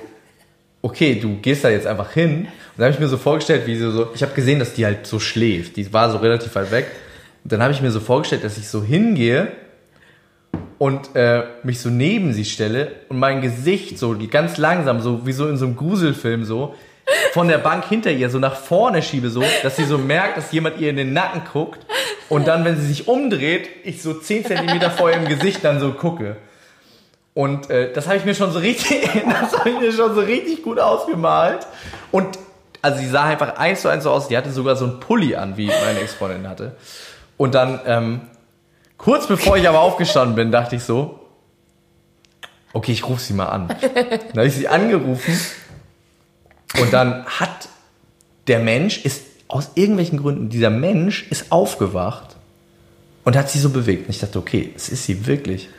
okay, du gehst da jetzt einfach hin. Und dann habe ich mir so vorgestellt, wie sie so, ich habe gesehen, dass die halt so schläft. Die war so relativ weit weg. Und dann habe ich mir so vorgestellt, dass ich so hingehe und äh, mich so neben sie stelle und mein Gesicht so die ganz langsam, so wie so in so einem Gruselfilm so, von der Bank hinter ihr so nach vorne schiebe, so, dass sie so merkt, dass jemand ihr in den Nacken guckt und dann, wenn sie sich umdreht, ich so 10 Zentimeter vor ihrem Gesicht dann so gucke. Und äh, das habe ich mir schon so richtig, das habe ich mir schon so richtig gut ausgemalt. Und also sie sah einfach eins zu eins so aus. Die hatte sogar so einen Pulli an, wie meine Ex-Freundin hatte. Und dann, ähm, kurz bevor ich aber aufgestanden bin, dachte ich so, okay, ich rufe sie mal an. Dann habe ich sie angerufen und dann hat der Mensch, ist aus irgendwelchen Gründen, dieser Mensch ist aufgewacht und hat sie so bewegt. Und ich dachte, okay, es ist sie wirklich.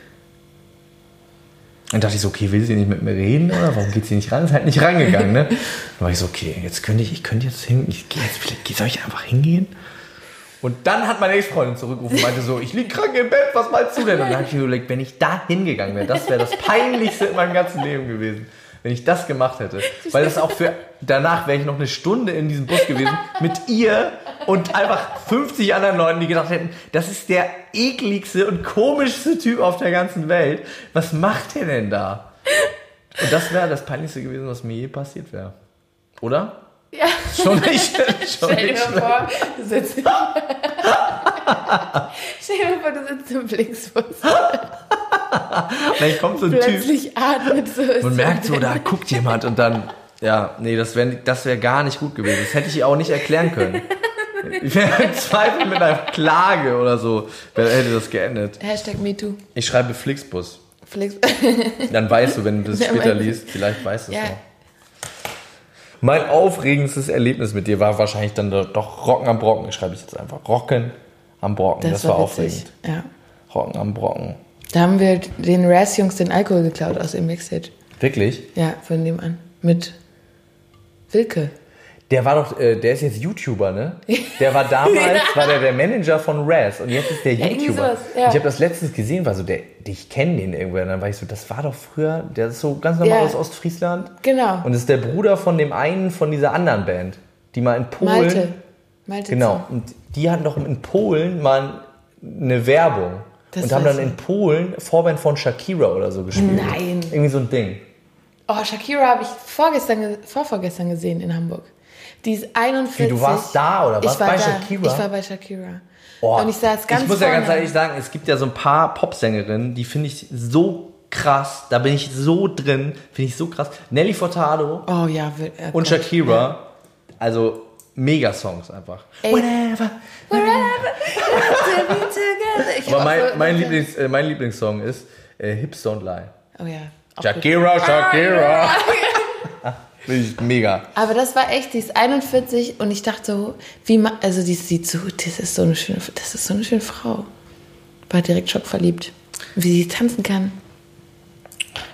Dann dachte ich so, okay, will sie nicht mit mir reden oder warum geht sie nicht ran? Ist halt nicht rangegangen, ne? Dann war ich so, okay, jetzt könnte ich, ich könnte jetzt hin, ich gehe jetzt vielleicht, soll ich einfach hingehen? Und dann hat meine Ex-Freundin zurückgerufen und meinte so, ich lieg krank im Bett, was meinst du denn? Und dann habe ich mir überlegt, wenn ich da hingegangen wäre, das wäre das Peinlichste in meinem ganzen Leben gewesen wenn ich das gemacht hätte. Weil das auch für, danach wäre ich noch eine Stunde in diesem Bus gewesen mit ihr und einfach 50 anderen Leuten, die gedacht hätten, das ist der ekligste und komischste Typ auf der ganzen Welt. Was macht er denn da? Und das wäre das Peinlichste gewesen, was mir je passiert wäre. Oder? Ja. Schon nicht. Schon Stell dir vor, du sitzt. Stell dir vor, du sitzt im Flixbus. Dann kommt so ein Typ Plötzlich atmet so. so merkt so, da guckt jemand und dann, ja, nee, das wäre das wär gar nicht gut gewesen. Das hätte ich ihr auch nicht erklären können. Ich wäre im Zweifel mit einer Klage oder so, wer hätte das geendet. Hashtag MeToo. Ich schreibe Flixbus. Flix. Dann weißt du, wenn du das später liest, vielleicht weißt du es Ja. noch. Mein aufregendstes Erlebnis mit dir war wahrscheinlich dann doch Rocken am Brocken. Ich schreibe es jetzt einfach. Rocken am Brocken. Das, war, witzig. aufregend. Ja. Rocken am Brocken. Da haben wir den Raz-Jungs den Alkohol geklaut aus dem Backstage. Wirklich? Ja, von dem an. Mit Wilke. Der war doch, äh, der ist jetzt YouTuber, ne? Der war damals, war der der Manager von Raz und jetzt ist der irgendwie YouTuber. sowas, ja. Ich habe das letztens gesehen, war so, der, ich kenne den irgendwer. Und dann war ich so, das war doch früher, der ist so ganz normal Ja. aus Ostfriesland. Genau. Und ist der Bruder von dem einen von dieser anderen Band, die mal in Polen. Malte. Malte Genau. Und die hatten doch in Polen mal eine Werbung. Das und haben dann in Polen Vorband von Shakira oder so gespielt. Nein. Irgendwie so ein Ding. Oh, Shakira habe ich vorgestern, ge- vorvorgestern gesehen in Hamburg. Die ist 41. Wie, du warst da oder was? Ich war Bei da. Shakira? Ich war bei Shakira. Oh, Und ich saß ganz Ich muss ja vorne. ganz ehrlich sagen, es gibt ja so ein paar Popsängerinnen, die finde ich so krass. Da bin ich so drin, finde ich so krass. Nelly Furtado Oh ja. äh, und. Shakira, also mega Songs einfach. Ey. Whatever. Ich Aber mein, mein, Lieblings, äh, mein Lieblingssong ist äh, Hips Don't Lie. Oh ja. Shakira, Shakira. Ich mega. Aber das war echt, die ist 41 und ich dachte so, wie ma also die sieht so, das ist so eine schöne, das ist so eine schöne Frau. War direkt schockverliebt. Wie sie tanzen kann.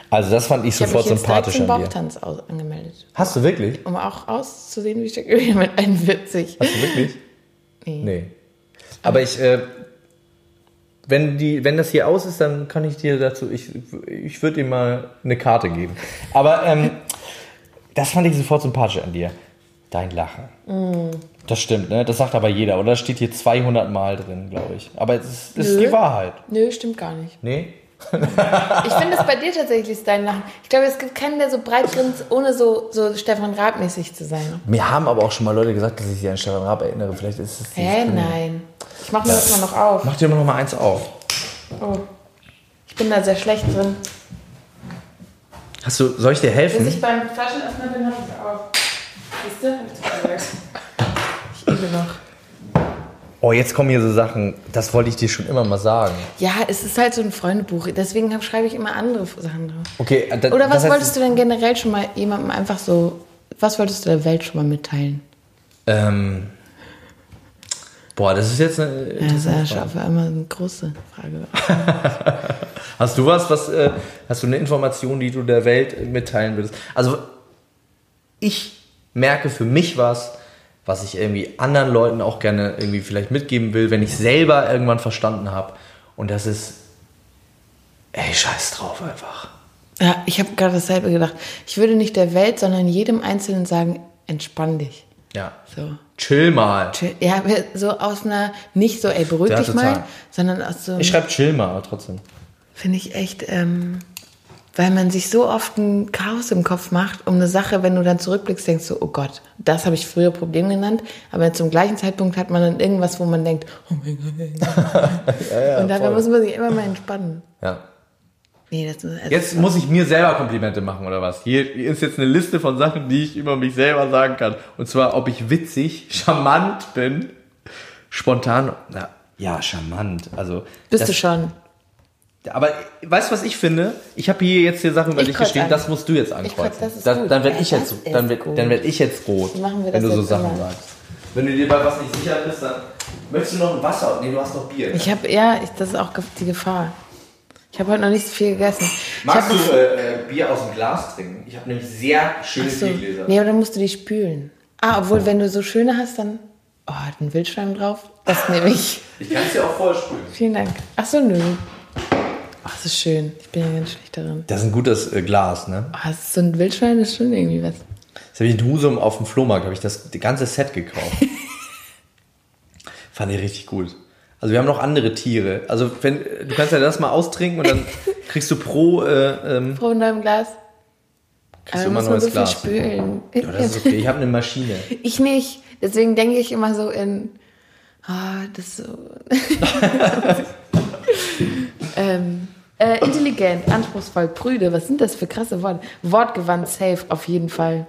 Also das fand ich Ich sofort sympathisch an dir. Bauchtanz aus angemeldet. Hast du wirklich? Um auch auszusehen wie Shakira mit 41. Hast du wirklich? Nee. Nee. Aber ich, äh, wenn, die, wenn das hier aus ist, dann kann ich dir dazu, ich, ich würde dir mal eine Karte geben. Aber ähm, das fand ich sofort sympathisch an dir. Dein Lachen. Mm. Das stimmt, ne? Das sagt aber jeder, oder? Das steht hier 200 Mal drin, glaube ich. Aber es ist, es ist die Wahrheit. Nö, stimmt gar nicht. Nee? Ich finde das bei dir tatsächlich ist dein Lachen. Ich glaube, es gibt keinen, der so breit grinst, ohne so, so Stefan Raab-mäßig zu sein. Mir haben aber auch schon mal Leute gesagt, dass ich sie an Stefan Raab erinnere. Vielleicht ist es. Hä? Nein. Ich mache mir das mal noch auf. Mach dir mal noch mal eins auf. Oh. Ich bin da sehr schlecht drin. Hast du, soll ich dir Bis helfen? ich beim Flaschenöffner bin, mache ich auf. Siehst du? Hab ich gesagt. Ich übe noch. Oh, jetzt kommen hier so Sachen, das wollte ich dir schon immer mal sagen. Ja, es ist halt so ein Freundebuch. Deswegen hab- schreibe ich immer andere Sachen drauf. Okay, äh, da- Oder was das heißt, wolltest du denn generell schon mal jemandem einfach so, was wolltest du der Welt schon mal mitteilen? Ähm, boah, das ist jetzt eine. Ja, das ist ja schon immer eine große Frage. Hast du was, was äh, hast du eine Information, die du der Welt mitteilen würdest? Also ich merke für mich was, was ich irgendwie anderen Leuten auch gerne irgendwie vielleicht mitgeben will, wenn ich selber irgendwann verstanden habe. Und das ist, ey, scheiß drauf einfach. Ja, ich habe gerade dasselbe gedacht. Ich würde nicht der Welt, sondern jedem Einzelnen sagen, entspann dich. Ja. So. Chill mal. Chill. Ja, so aus einer, nicht so, ey, beruhig Ja, dich total. mal, sondern aus so, Ich schreibe chill mal, aber trotzdem. Finde ich echt, ähm, weil man sich so oft ein Chaos im Kopf macht um eine Sache, wenn du dann zurückblickst, denkst du, oh Gott, das habe ich früher Problem genannt, aber zum gleichen Zeitpunkt hat man dann irgendwas, wo man denkt, oh mein Gott. Und dabei voll. muss man sich immer mal entspannen. Ja. Nee, das also Jetzt muss ich mir selber Komplimente machen, oder was? Hier ist jetzt eine Liste von Sachen, die ich über mich selber sagen kann. Und zwar, ob ich witzig, charmant bin, spontan. Na, ja, charmant. Also. bist du schon. Aber weißt du, was ich finde? Ich habe hier jetzt hier Sachen über Ich dich kreuz geschrieben, an. das musst du jetzt kreuz, ankreuzen. das ist dann werde Ja, ich jetzt, das dann werd, dann werd ich jetzt rot, wenn das du so Sachen immer. sagst. Wenn du dir bei was nicht sicher bist, dann möchtest du noch ein Wasser? Nee, du hast noch Bier. Ich habe, ja, ich, das ist auch die Gefahr. Ich habe heute noch nicht so viel gegessen. Magst du äh, äh, Bier aus dem Glas trinken? Ich habe nämlich sehr schöne so. Biergläser. Nee, aber dann musst du die spülen. Ah, obwohl, wenn du so schöne hast, dann. Oh, hat ein Wildschwein drauf? Das nehme ich. Ich kann es dir auch voll spülen. Vielen Dank. Ach so, nö. Ach, das ist schön. Ich bin ja ganz schlecht darin. Das ist ein gutes äh, Glas, ne? Oh, das ist so ein Wildschwein ist schon irgendwie was. Das habe ich in Husum auf dem Flohmarkt, habe ich das ganze Set gekauft. Fand ich richtig gut. Also wir haben noch andere Tiere. Also wenn du kannst ja das mal austrinken und dann kriegst du pro äh, ähm, in neuem Glas. kriegst du immer neues so Glas. spülen. Ja, das ist okay. Ich habe eine Maschine. Ich nicht. Deswegen denke ich immer so in. Ah, das ist so. ähm, äh, intelligent, anspruchsvoll, prüde. Was sind das für krasse Worte? Wortgewandt, safe, auf jeden Fall.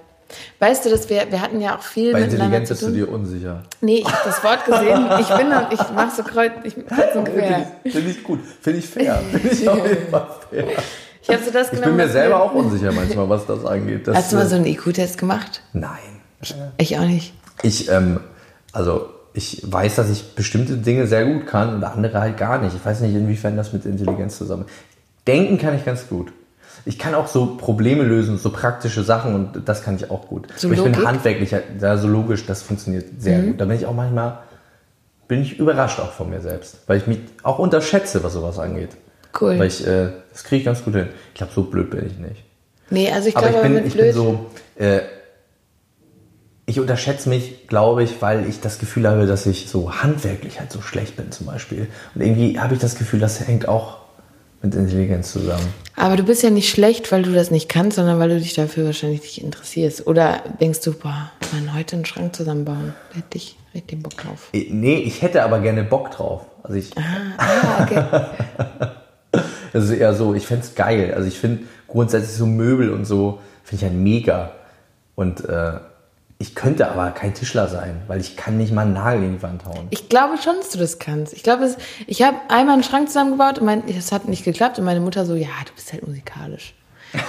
Weißt du, dass wir, wir hatten ja auch viel Bei Intelligenz zu bist du dir unsicher. Nee, ich habe das Wort gesehen. Ich bin noch, ich mach so kreuz, ich kreuz und quer. Finde ich gut. Finde ich fair. Finde ich auf jeden Fall fair. Ich habe so das Ich bin mir selber auch unsicher manchmal, was das angeht. Das, Hast du mal äh, so einen IQ-Test gemacht? Nein. Ich auch nicht. Ich, ähm, also ich weiß, dass ich bestimmte Dinge sehr gut kann und andere halt gar nicht. Ich weiß nicht, inwiefern das mit Intelligenz zusammen. Denken kann ich ganz gut. Ich kann auch so Probleme lösen, so praktische Sachen und das kann ich auch gut. So Aber ich bin Logik? handwerklicher, ja, so logisch, das funktioniert sehr Mhm. gut. Da bin ich auch manchmal, bin ich überrascht auch von mir selbst, weil ich mich auch unterschätze, was sowas angeht. Cool. Weil ich, äh, das kriege ich ganz gut hin. Ich glaube, so blöd bin ich nicht. Nee, also ich glaube, ich bin, mit ich blöd. bin so, äh, ich unterschätze mich, glaube ich, weil ich das Gefühl habe, dass ich so handwerklich halt so schlecht bin zum Beispiel. Und irgendwie habe ich das Gefühl, das hängt auch mit Intelligenz zusammen. Aber du bist ja nicht schlecht, weil du das nicht kannst, sondern weil du dich dafür wahrscheinlich nicht interessierst. Oder denkst du, boah, man heute einen Schrank zusammenbauen, da hätte ich richtig Bock drauf. Nee, ich hätte aber gerne Bock drauf. Also ich, Ah, okay. das ist eher so, ich fände es geil. Also ich finde grundsätzlich so Möbel und so, finde ich halt mega. Und äh, ich könnte aber kein Tischler sein, weil ich kann nicht mal einen Nagel in die Wand hauen. Ich glaube schon, dass du das kannst. Ich glaube, ich habe einmal einen Schrank zusammengebaut und mein, das hat nicht geklappt und meine Mutter so, ja, du bist halt musikalisch.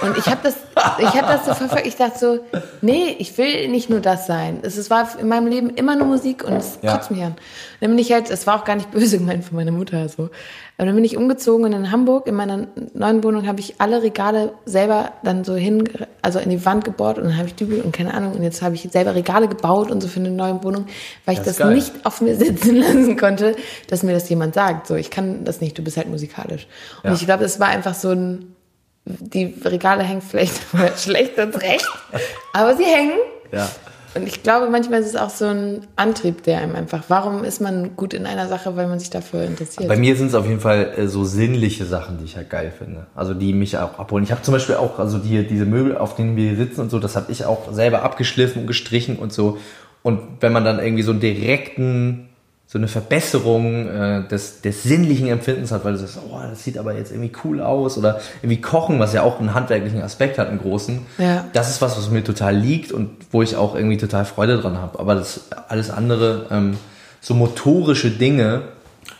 Und ich habe das, ich habe das so verfolgt. Ich dachte so, nee, ich will nicht nur das sein. Es, es war in meinem Leben immer nur Musik und es Ja. kotzt mich an. Und dann bin ich halt, es war auch gar nicht böse gemeint von meiner Mutter so. Aber dann bin ich umgezogen und in Hamburg in meiner neuen Wohnung habe ich alle Regale selber dann so hin, also in die Wand gebohrt und dann habe ich Dübel und keine Ahnung und jetzt habe ich selber Regale gebaut und so für eine neue Wohnung, weil ich Das das, ist geil. nicht auf mir sitzen lassen konnte, dass mir das jemand sagt. So, ich kann das nicht, du bist halt musikalisch. Und Ja. ich glaube, es war einfach so ein, die Regale hängen vielleicht schlecht und recht, aber sie hängen. Ja. Und ich glaube, manchmal ist es auch so ein Antrieb, der einem einfach, warum ist man gut in einer Sache, weil man sich dafür interessiert? Bei mir sind es auf jeden Fall äh, so sinnliche Sachen, die ich halt geil finde. Also die mich auch abholen. Ich habe zum Beispiel auch, also die, diese Möbel, auf denen wir sitzen und so, das habe ich auch selber abgeschliffen und gestrichen und so. Und wenn man dann irgendwie so einen direkten, so eine Verbesserung äh, des, des sinnlichen Empfindens hat, weil du sagst, oh, das sieht aber jetzt irgendwie cool aus oder irgendwie Kochen, was ja auch einen handwerklichen Aspekt hat, einen großen. Ja. Das ist was, was mir total liegt und wo ich auch irgendwie total Freude dran habe. Aber das alles andere, ähm, so motorische Dinge,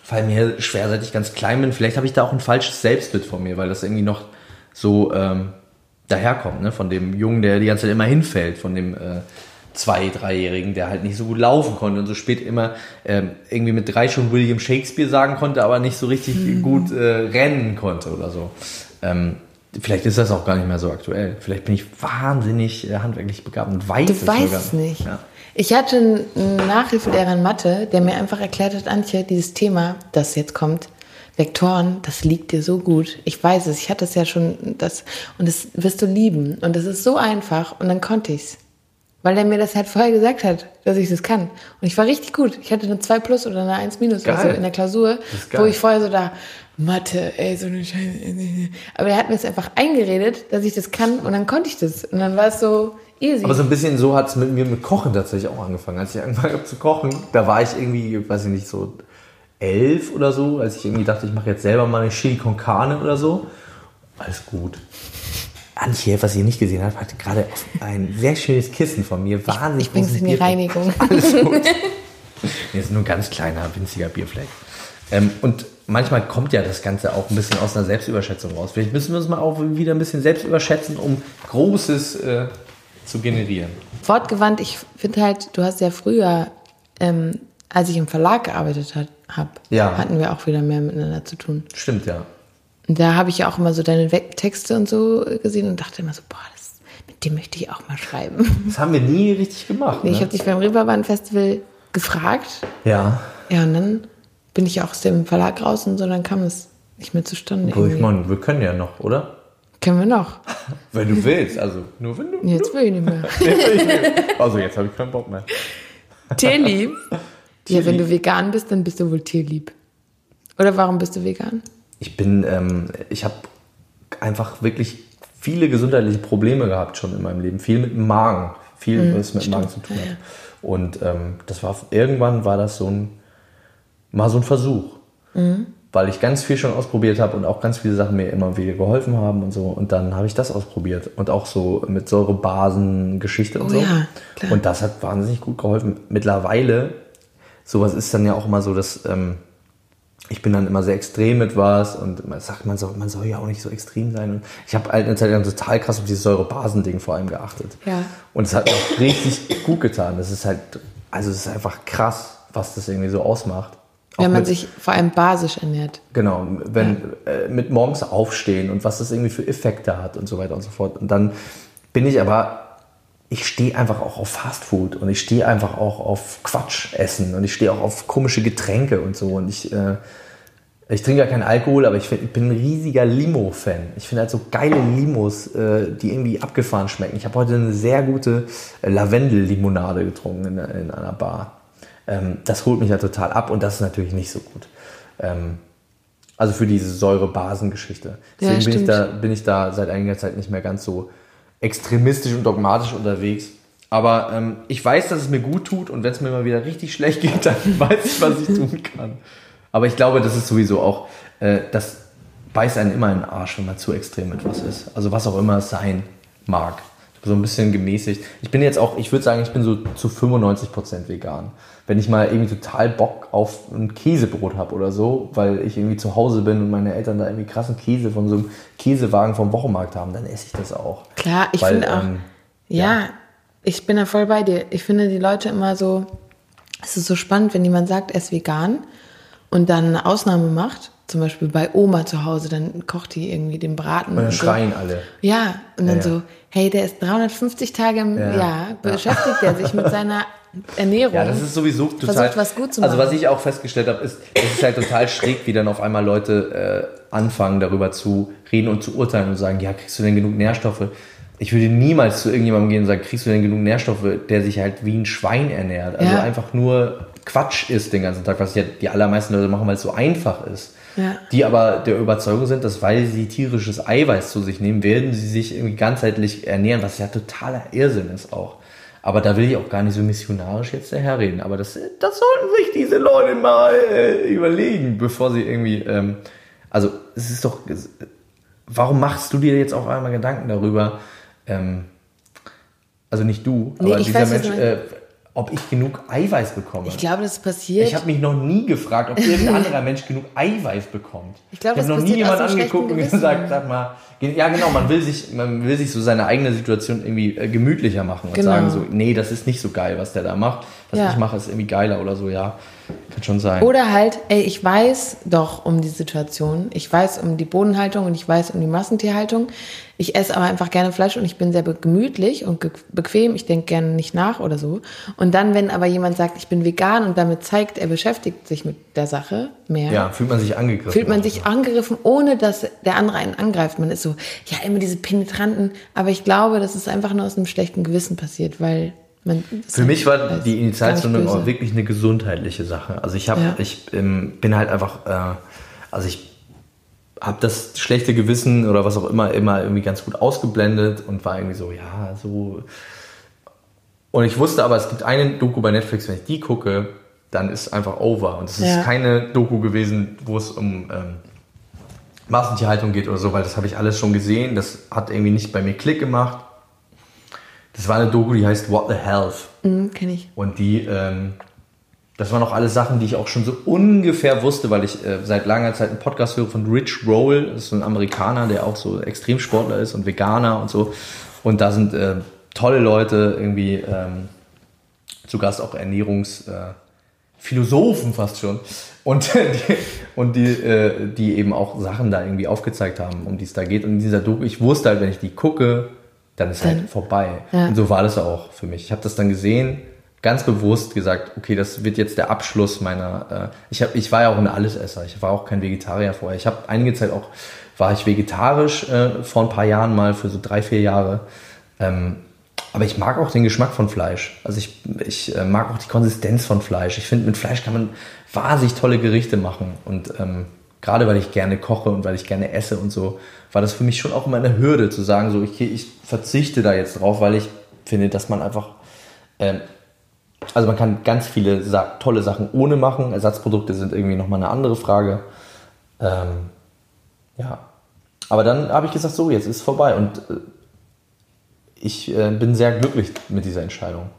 fallen mir schwer, seit ich ganz klein bin. Vielleicht habe ich da auch ein falsches Selbstbild von mir, weil das irgendwie noch so ähm, daherkommt, ne? Von dem Jungen, der die ganze Zeit immer hinfällt, von dem äh, zwei-, dreijährigen, der halt nicht so gut laufen konnte und so spät immer ähm, irgendwie mit drei schon William Shakespeare sagen konnte, aber nicht so richtig gut äh, rennen konnte oder so. Ähm, vielleicht ist das auch gar nicht mehr so aktuell. Vielleicht bin ich wahnsinnig äh, handwerklich begabt und weiß Du es weißt sogar. es nicht. Ja. Ich hatte einen Nachhilfelehrer in Mathe, der mir einfach erklärt hat, Antje, dieses Thema, das jetzt kommt, Vektoren, das liegt dir so gut. Ich weiß es, ich hatte es ja schon, das, und das wirst du lieben. Und es ist so einfach und dann konnte ich's. Weil er mir das halt vorher gesagt hat, dass ich das kann. Und ich war richtig gut. Ich hatte eine 2 plus oder eine 1 minus oder so in der Klausur, wo ich vorher so da, Mathe, ey, so eine Scheiße. Aber er hat mir es einfach eingeredet, dass ich das kann und dann konnte ich das. Und dann war es so easy. Aber so ein bisschen so hat es mit mir mit Kochen tatsächlich auch angefangen. Als ich angefangen habe zu kochen, da war ich irgendwie, weiß ich nicht, so elf oder so, als ich irgendwie dachte, ich mache jetzt selber mal eine Chili con Carne oder so. Alles gut. Antje, was ihr nicht gesehen habt, hat gerade ein sehr schönes Kissen von mir. Wahnsinnig Ich bring's in die. Reinigung. Alles gut. Hier ist nur ein ganz kleiner, winziger Bierfleck. Ähm, und manchmal kommt ja das Ganze auch ein bisschen aus einer Selbstüberschätzung raus. Vielleicht müssen wir uns mal auch wieder ein bisschen selbst überschätzen, um Großes äh, zu generieren. Wortgewandt, ich finde halt, du hast ja früher, ähm, als ich im Verlag gearbeitet habe, Ja. hatten wir auch wieder mehr miteinander zu tun. Stimmt, ja. Und da habe ich ja auch immer so deine Texte und so gesehen und dachte immer so, boah, das, mit dem möchte ich auch mal schreiben. Das haben wir nie richtig gemacht. Nee, ich Ne? habe dich beim Reeperbahn Festival gefragt. Ja. Ja, und dann bin ich auch aus dem Verlag raus und so, dann kam es nicht mehr zustande. Wo ich meine, wir können ja noch, oder? Können wir noch? Wenn du willst, also nur wenn du. Jetzt will ich nicht mehr. Also jetzt habe ich keinen Bock mehr. Tierlieb? Ja, wenn du vegan bist, dann bist du wohl tierlieb. Oder warum bist du vegan? Ich bin, ähm, ich habe einfach wirklich viele gesundheitliche Probleme gehabt schon in meinem Leben. Viel mit dem Magen. Viel, was mit dem Magen zu tun hat. Und ähm, das war, irgendwann war das so ein, mal so ein Versuch. Weil ich ganz viel schon ausprobiert habe und auch ganz viele Sachen mir immer wieder geholfen haben und so. Und dann habe ich das ausprobiert. Und auch so mit Säurebasen-Geschichte und Oh so. ja. Und das hat wahnsinnig gut geholfen. Mittlerweile, sowas ist dann ja auch immer so, dass ähm, ich bin dann immer sehr extrem mit was und man sagt, man soll, man soll ja auch nicht so extrem sein. Und ich habe halt eine Zeit lang total krass auf dieses Säurebasen-Ding vor allem geachtet. Ja. Und es hat mir auch richtig gut getan. Das ist halt, also es ist einfach krass, was das irgendwie so ausmacht. Auch Wenn man mit- sich vor allem basisch ernährt. Genau, wenn äh, mit morgens aufstehen und was das irgendwie für Effekte hat und so weiter und so fort. Und dann bin ich aber, ich stehe einfach auch auf Fastfood und ich stehe einfach auch auf Quatsch essen und ich stehe auch auf komische Getränke und so. Und ich, äh, ich trinke ja keinen Alkohol, aber ich, find, ich bin ein riesiger Limo-Fan. Ich finde halt so geile Limos, äh, die irgendwie abgefahren schmecken. Ich habe heute eine sehr gute äh, Lavendel-Limonade getrunken in, in einer Bar. Ähm, das holt mich ja total ab und das ist natürlich nicht so gut. Ähm, also für diese Säure-Basen-Geschichte. Ja, Deswegen bin, ich da, bin ich da seit einiger Zeit nicht mehr ganz so extremistisch und dogmatisch unterwegs. Aber ähm, ich weiß, dass es mir gut tut und wenn es mir mal wieder richtig schlecht geht, dann weiß ich, was ich tun kann. Aber ich glaube, das ist sowieso auch, äh, das beißt einen immer in den Arsch, wenn man zu extrem mit was ist. Also was auch immer es sein mag. So ein bisschen gemäßigt. Ich bin jetzt auch, ich würde sagen, ich bin so zu 95% vegan. Wenn ich mal irgendwie total Bock auf ein Käsebrot habe oder so, weil ich irgendwie zu Hause bin und meine Eltern da irgendwie krassen Käse von so einem Käsewagen vom Wochenmarkt haben, dann esse ich das auch. Klar, ich finde auch, ähm, ja, ich bin da voll bei dir. Ich finde die Leute immer so, es ist so spannend, wenn jemand sagt, er ist vegan und dann eine Ausnahme macht, zum Beispiel bei Oma zu Hause, dann kocht die irgendwie den Braten. Und dann und so. schreien alle. Ja, und dann Ja, ja. so, hey, der ist 350 Tage im Ja. Jahr, beschäftigt er sich mit seiner Ernährung. Ja, das ist sowieso total. Versucht, was gut zu Also machen. was ich auch festgestellt habe, ist, es ist halt total schräg, wie dann auf einmal Leute äh, anfangen, darüber zu reden und zu urteilen und sagen, ja, kriegst du denn genug Nährstoffe? Ich würde niemals zu irgendjemandem gehen und sagen, kriegst du denn genug Nährstoffe, der sich halt wie ein Schwein ernährt? Also einfach nur Quatsch isst den ganzen Tag, was ja die allermeisten Leute machen, weil es so einfach ist. Ja. Die aber der Überzeugung sind, dass weil sie tierisches Eiweiß zu sich nehmen, werden sie sich irgendwie ganzheitlich ernähren, was ja totaler Irrsinn ist auch. Aber da will ich auch gar nicht so missionarisch jetzt daherreden. Aber das, das sollten sich diese Leute mal äh, überlegen, bevor sie irgendwie. Ähm, also, es ist doch. Warum machst du dir jetzt auch einmal Gedanken darüber? Ähm, also nicht du, Nee, aber dieser Mensch, äh, ob ich genug Eiweiß bekomme. ich glaube, das passiert. Ich habe mich noch nie gefragt, ob irgendein anderer Mensch genug Eiweiß bekommt. Ich glaube, habe das noch nie passiert aus jemand einem angeguckt und gesagt, sag mal, ja genau, man will sich, man will sich so seine eigene Situation irgendwie äh, gemütlicher machen und Genau. sagen so, nee, das ist nicht so geil, was der da macht. Was Ja. ich mache, ist irgendwie geiler oder so, ja, kann schon sein. Oder halt, ey, ich weiß doch um die Situation, ich weiß um die Bodenhaltung und ich weiß um die Massentierhaltung. Ich esse aber einfach gerne Fleisch und ich bin sehr gemütlich und bequem. Ich denke gerne nicht nach oder so. Und dann, wenn aber jemand sagt, ich bin vegan und damit zeigt, er beschäftigt sich mit der Sache mehr, ja, fühlt man sich angegriffen. fühlt man sich angegriffen, ohne dass der andere einen angreift. Man ist so, ja, immer diese penetranten. Aber ich glaube, das ist einfach nur aus einem schlechten Gewissen passiert, weil man. Für mich war die Initialzündung auch wirklich eine gesundheitliche Sache. Also ich habe, Ja. ich ähm, bin halt einfach, äh, also ich habe das schlechte Gewissen oder was auch immer immer irgendwie ganz gut ausgeblendet und war irgendwie so, ja, so. Und ich wusste aber, es gibt eine Doku bei Netflix, wenn ich die gucke, dann ist einfach over. Und es Ja. ist keine Doku gewesen, wo es um ähm, Massentierhaltung geht oder so, weil das habe ich alles schon gesehen. Das hat irgendwie nicht bei mir Klick gemacht. Das war eine Doku, die heißt What the Health. Mhm, Kenne ich. Und die, ähm, das waren auch alles Sachen, die ich auch schon so ungefähr wusste, weil ich äh, seit langer Zeit einen Podcast höre von Rich Roll. Das ist so ein Amerikaner, der auch so Extremsportler ist und Veganer und so. Und da sind äh, tolle Leute irgendwie ähm, zu Gast, auch Ernährungsphilosophen fast schon. Und die, und die, äh, die eben auch Sachen da irgendwie aufgezeigt haben, um die es da geht. Und in dieser Doku, ich wusste halt, wenn ich die gucke, dann ist halt vorbei. Ja. Und so war das auch für mich. Ich habe das dann gesehen, ganz bewusst gesagt, okay, das wird jetzt der Abschluss meiner. Äh, ich, hab, ich war ja auch ein Allesesser. Ich war auch kein Vegetarier vorher. Ich habe einige Zeit auch war ich vegetarisch äh, vor ein paar Jahren mal für so drei vier Jahre. Ähm, aber ich mag auch den Geschmack von Fleisch. Also ich, ich äh, mag auch die Konsistenz von Fleisch. Ich finde, mit Fleisch kann man wahnsinnig tolle Gerichte machen. Und ähm, gerade weil ich gerne koche und weil ich gerne esse und so, war das für mich schon auch immer eine Hürde zu sagen, so, okay, ich verzichte da jetzt drauf, weil ich finde, dass man einfach, ähm, also man kann ganz viele tolle Sachen ohne machen. Ersatzprodukte sind irgendwie nochmal eine andere Frage. Ähm, ja. Aber dann habe ich gesagt, so, jetzt ist es vorbei. Und äh, ich äh, bin sehr glücklich mit dieser Entscheidung.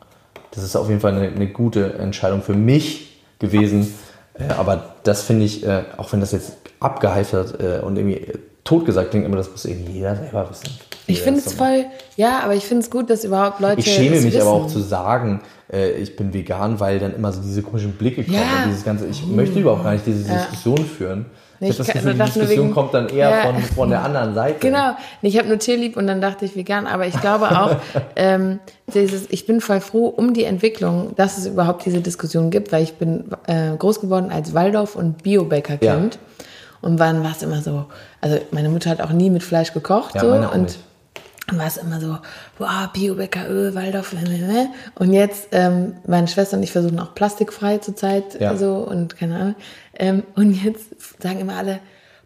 Das ist auf jeden Fall eine, eine gute Entscheidung für mich gewesen. Äh, aber das finde ich, äh, auch wenn das jetzt abgeheifert äh, und irgendwie äh, totgesagt klingt, aber das muss irgendwie jeder selber wissen. Ich finde es voll, ja, aber ich finde es gut, dass überhaupt Leute. Ich schäme mich wissen. aber auch zu sagen, äh, ich bin vegan, weil dann immer so diese komischen Blicke kommen. Ja. Und dieses ganze, ich möchte überhaupt gar nicht diese Ja. Diskussion führen. Nee, ich habe ich das Gefühl, die Diskussion wegen- kommt dann eher Ja. von, von der anderen Seite. Genau. Ich habe nur Tierlieb und dann dachte ich vegan, aber ich glaube auch, ähm, dieses, ich bin voll froh um die Entwicklung, dass es überhaupt diese Diskussion gibt, weil ich bin äh, groß geworden als Waldorf- und Biobäckerkind. Und wann war es immer so, also meine Mutter hat auch nie mit Fleisch gekocht. Ja, so, meine auch und nicht. dann war es immer so, boah, Biobäcker, Waldorf, äh, äh, äh. und jetzt, ähm, meine Schwester und ich versuchen auch plastikfrei zurzeit Ja. so und keine Ahnung. Ähm, und jetzt sagen immer alle,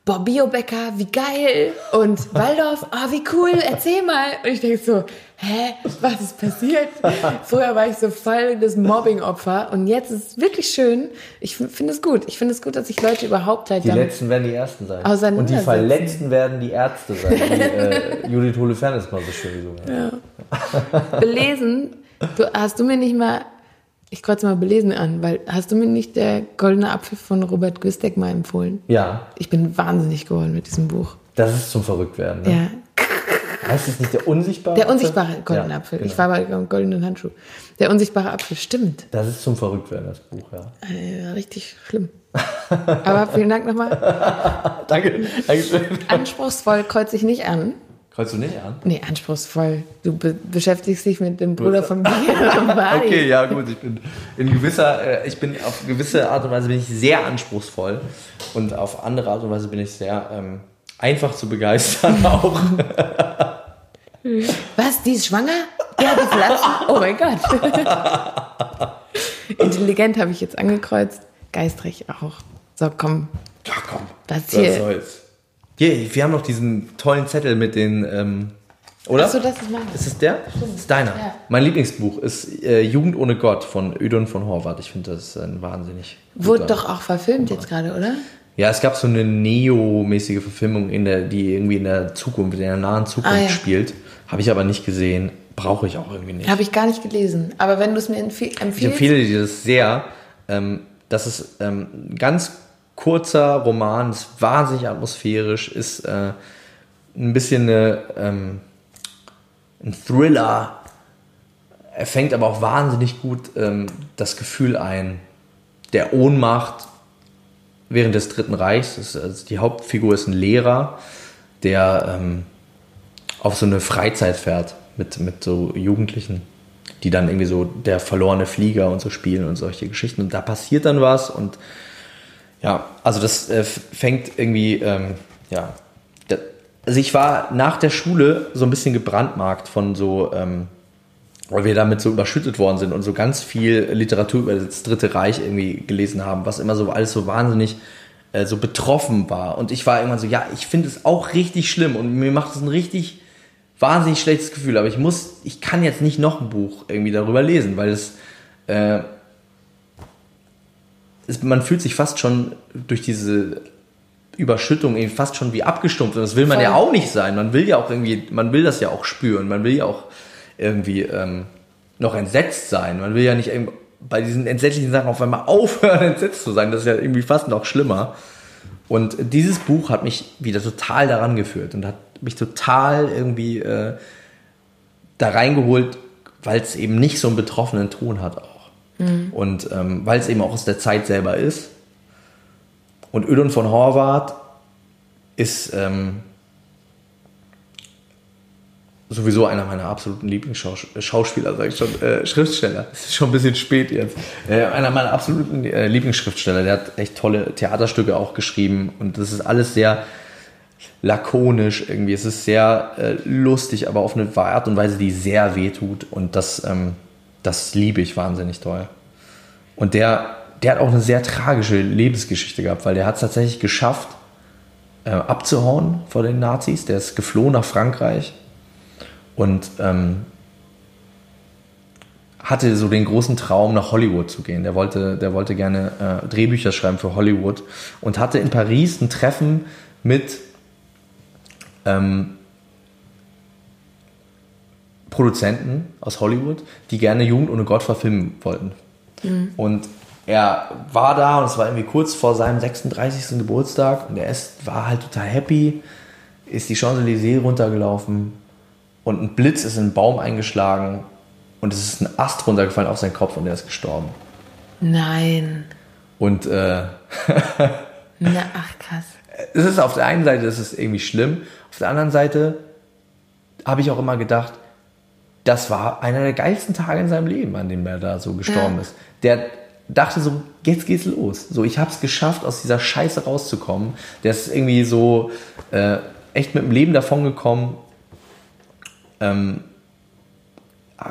boah, Biobäcker, wie geil und Waldorf, ah, wie cool, erzähl mal. Und ich denke so, hä, was ist passiert? Früher war ich so voll das Mobbing-Opfer und jetzt ist es wirklich schön. Ich finde es gut. Ich finde es gut, dass sich Leute überhaupt halt Die Letzten werden die Ersten sein. Und die Verletzten werden die Ärzte sein. Wie äh, Judith Holofernes mal so schön gesungen hat. belesen, du, hast du mir nicht mal, ich kreuze mal belesen an, weil hast du mir nicht der goldene Apfel von Robert Güstek mal empfohlen? Ja, Ich bin wahnsinnig geworden mit diesem Buch. das ist zum Verrücktwerden. Ne? Ja, Heißt es nicht der unsichtbare der Apfel? unsichtbare goldene Ja, Apfel. genau. Ich war bei goldenen Handschuh. Der unsichtbare Apfel, stimmt. Das ist zum Verrücktwerden, das Buch, ja. Äh, richtig schlimm. Aber vielen Dank nochmal. Danke, Dankeschön. Anspruchsvoll kreuze ich nicht an. Kreuzt du nicht an? Nee, anspruchsvoll. Du be beschäftigst dich mit dem Bruder von Bari. Okay, ja gut, ich bin in gewisser, äh, ich bin auf gewisse Art und Weise bin ich sehr anspruchsvoll und auf andere Art und Weise bin ich sehr ähm, einfach zu begeistern auch. Was, die ist schwanger? Ja, die verlassen. Oh mein Gott. Intelligent habe ich jetzt angekreuzt. Geistrig auch. So, komm. Ja, komm. Das Was hier. soll's. Hier, wir haben noch diesen tollen Zettel mit den, ähm, oder? Achso, das ist meins. Ist es der? Das ist deiner. Ja. Mein Lieblingsbuch ist äh, Jugend ohne Gott von Ödon von Horvath. Ich finde das ein wahnsinnig. Wurde doch auch verfilmt jetzt gerade, oder? Ja, es gab so eine Neo-mäßige Verfilmung, in der, die irgendwie in der Zukunft, in der nahen Zukunft Ah, ja. spielt. Habe ich aber nicht gesehen. Brauche ich auch irgendwie nicht. Habe ich gar nicht gelesen. Aber wenn du es mir empfie- Ich empfiehlst. empfehle dir das sehr. Ähm, das ist ähm, ganz kurzer Roman, ist wahnsinnig atmosphärisch, ist äh, ein bisschen eine, ähm, ein Thriller. Er fängt aber auch wahnsinnig gut ähm, das Gefühl ein der Ohnmacht während des Dritten Reichs. Ist, also die Hauptfigur ist ein Lehrer, der ähm, auf so eine Freizeit fährt mit, mit so Jugendlichen, die dann irgendwie so der verlorene Flieger und so spielen und solche Geschichten. Und da passiert dann was und ja, also das äh, fängt irgendwie, ähm, ja. Also ich war nach der Schule so ein bisschen gebrandmarkt von so, ähm, weil wir damit so überschüttet worden sind und so ganz viel Literatur über das Dritte Reich irgendwie gelesen haben, was immer so alles so wahnsinnig äh, so betroffen war. Und ich war irgendwann so, ja, ich finde es auch richtig schlimm und mir macht es ein richtig wahnsinnig schlechtes Gefühl, aber ich muss, ich kann jetzt nicht noch ein Buch irgendwie darüber lesen, weil es, äh, es man fühlt sich fast schon durch diese Überschüttung irgendwie fast schon wie abgestumpft. Und das will man Voll. ja auch nicht sein. Man will ja auch irgendwie, man will das ja auch spüren. Man will ja auch irgendwie ähm, noch entsetzt sein. Man will ja nicht bei diesen entsetzlichen Sachen auf einmal aufhören, entsetzt zu sein. Das ist ja irgendwie fast noch schlimmer. Und dieses Buch hat mich wieder total daran geführt und hat mich total irgendwie äh, da reingeholt, weil es eben nicht so einen betroffenen Ton hat auch. Und ähm, weil es eben auch aus der Zeit selber ist. Und Ödon von Horvath ist ähm, sowieso einer meiner absoluten Lieblingsschauspieler, sage ich schon, äh, Schriftsteller. Es ist schon ein bisschen spät jetzt. Äh, einer meiner absoluten äh, Lieblingsschriftsteller. Der hat echt tolle Theaterstücke auch geschrieben und das ist alles sehr lakonisch irgendwie. Es ist sehr äh, lustig, aber auf eine Art und Weise, die sehr weh tut und das, ähm, das liebe ich wahnsinnig toll. Und der, der hat auch eine sehr tragische Lebensgeschichte gehabt, weil der hat es tatsächlich geschafft, äh, abzuhauen vor den Nazis. Der ist geflohen nach Frankreich und ähm, hatte so den großen Traum, nach Hollywood zu gehen. Der wollte, der wollte gerne äh, Drehbücher schreiben für Hollywood und hatte in Paris ein Treffen mit ähm, Produzenten aus Hollywood, die gerne Jugend ohne Gott verfilmen wollten. Und er war da und es war irgendwie kurz vor seinem 36. Geburtstag und er ist, war halt total happy, ist die Champs-Élysées runtergelaufen und ein Blitz ist in einen Baum eingeschlagen und es ist ein Ast runtergefallen auf seinen Kopf und er ist gestorben. Nein. Und äh, Na, ach krass. es ist auf der einen Seite ist irgendwie schlimm, auf der anderen Seite habe ich auch immer gedacht, das war einer der geilsten Tage in seinem Leben, an dem er da so gestorben Ja. ist. Der dachte so, jetzt geht's los. So, ich habe es geschafft, aus dieser Scheiße rauszukommen. Der ist irgendwie so äh, echt mit dem Leben davongekommen. Ähm,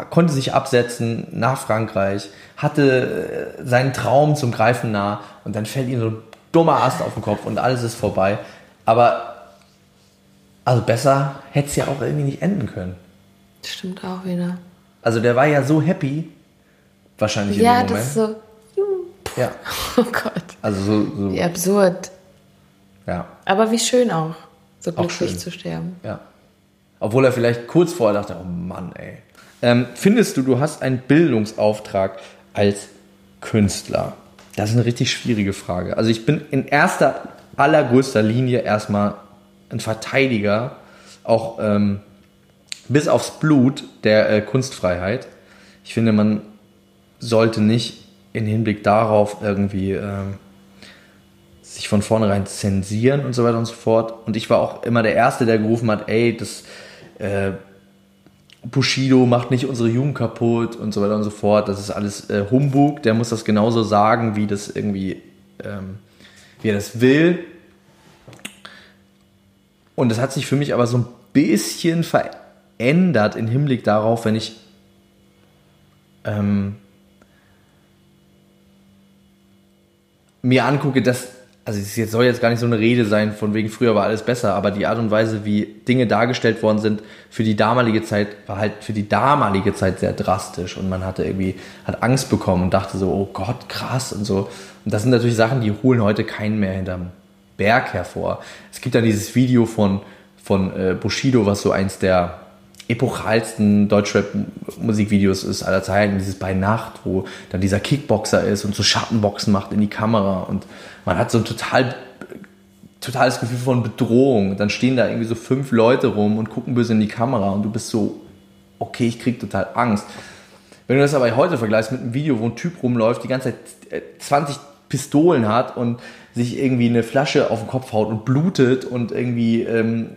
konnte sich absetzen nach Frankreich, hatte äh, seinen Traum zum Greifen nah und dann fällt ihm so ein dummer Ast auf den Kopf und alles ist vorbei. Aber also besser hätte es ja auch irgendwie nicht enden können. Stimmt auch wieder. Also der war ja so happy, wahrscheinlich Ja, in dem das Moment. ist so. Ja, Oh Gott. also so, so Wie absurd. ja, Aber wie schön auch, so glücklich zu sterben. ja. Obwohl er vielleicht kurz vorher dachte, oh Mann, ey. Ähm, findest du, du hast einen Bildungsauftrag als Künstler? Das ist eine richtig schwierige Frage. Also ich bin in erster, allergrößter Linie erstmal ein Verteidiger, auch ähm, bis aufs Blut der äh, Kunstfreiheit. Ich finde, man sollte nicht in Hinblick darauf irgendwie ähm, sich von vornherein zensieren und so weiter und so fort. Und ich war auch immer der Erste, der gerufen hat, ey, das äh, Bushido macht nicht unsere Jugend kaputt und so weiter und so fort. Das ist alles äh, Humbug. Der muss das genauso sagen, wie das irgendwie, ähm, wie er das will. Und das hat sich für mich aber so ein bisschen verändert im Hinblick darauf, wenn ich ähm, mir angucke, dass, also es soll jetzt gar nicht so eine Rede sein, von wegen früher war alles besser, aber die Art und Weise, wie Dinge dargestellt worden sind, für die damalige Zeit, war halt für die damalige Zeit sehr drastisch und man hatte irgendwie, hat Angst bekommen und dachte so, oh Gott, krass und so. Und das sind natürlich Sachen, die holen heute keinen mehr hinterm Berg hervor. Es gibt dann dieses Video von, von äh, Bushido, was so eins der epochalsten Deutschrap-Musikvideos ist aller Zeiten, dieses bei Nacht, wo dann dieser Kickboxer ist und so Schattenboxen macht in die Kamera und man hat so ein total totales Gefühl von Bedrohung. Dann stehen da irgendwie so fünf Leute rum und gucken böse in die Kamera und du bist so, okay, ich krieg total Angst. Wenn du das aber heute vergleichst mit einem Video, wo ein Typ rumläuft, die ganze Zeit äh, 20 Pistolen hat und sich irgendwie eine Flasche auf den Kopf haut und blutet und irgendwie ähm,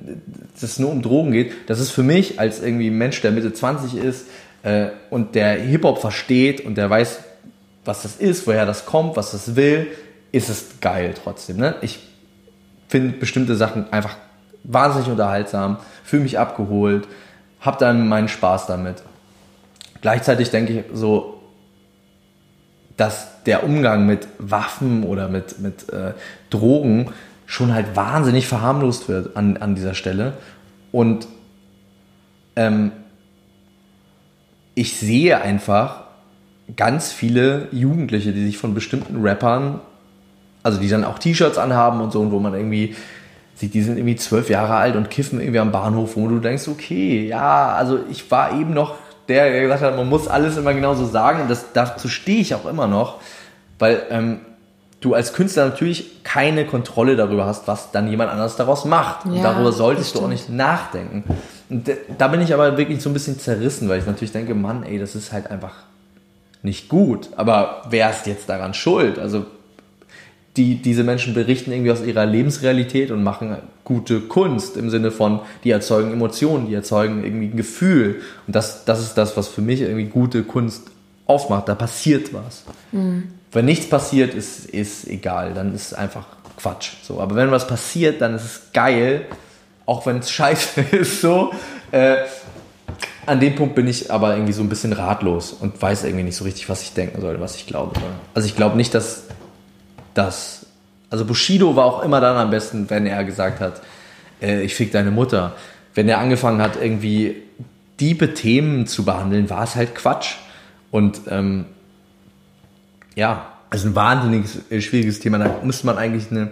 das nur um Drogen geht, das ist für mich als irgendwie Mensch, der Mitte 20 ist äh, und der Hip-Hop versteht und der weiß, was das ist, woher das kommt, was das will, ist es geil trotzdem. Ne? Ich finde bestimmte Sachen einfach wahnsinnig unterhaltsam, fühle mich abgeholt, habe dann meinen Spaß damit. Gleichzeitig denke ich so, dass der Umgang mit Waffen oder mit, mit äh, Drogen schon halt wahnsinnig verharmlost wird an, an dieser Stelle. Und ähm, ich sehe einfach ganz viele Jugendliche, die sich von bestimmten Rappern also die dann auch T-Shirts anhaben und so, und wo man irgendwie sieht, die sind irgendwie zwölf Jahre alt und kiffen irgendwie am Bahnhof, wo du denkst, okay, ja, also ich war eben noch der, der gesagt hat, man muss alles immer genauso sagen und das, dazu stehe ich auch immer noch, weil ähm, du als Künstler natürlich keine Kontrolle darüber hast, was dann jemand anderes daraus macht. und Ja, darüber das solltest du auch nicht nachdenken. Und da bin ich aber wirklich so ein bisschen zerrissen, weil ich natürlich denke, Mann, ey, das ist halt einfach nicht gut. Aber wer ist jetzt daran schuld? Also die, diese Menschen berichten irgendwie aus ihrer Lebensrealität und machen gute Kunst im Sinne von, die erzeugen Emotionen, die erzeugen irgendwie ein Gefühl. Und das, das ist das, was für mich irgendwie gute Kunst aufmacht. Da passiert was. Wenn nichts passiert, ist, ist egal. Dann ist es einfach Quatsch. So. Aber wenn was passiert, dann ist es geil. Auch wenn es scheiße ist, so. Äh, an dem Punkt bin ich aber irgendwie so ein bisschen ratlos und weiß irgendwie nicht so richtig, was ich denken soll, was ich glaube. Also ich glaube nicht, dass das. Also Bushido war auch immer dann am besten, wenn er gesagt hat, äh, ich fick deine Mutter. Wenn er angefangen hat, irgendwie diebe Themen zu behandeln, war es halt Quatsch. Und ähm, ja, also ein wahnsinnig äh, schwieriges Thema. Da müsste man eigentlich eine,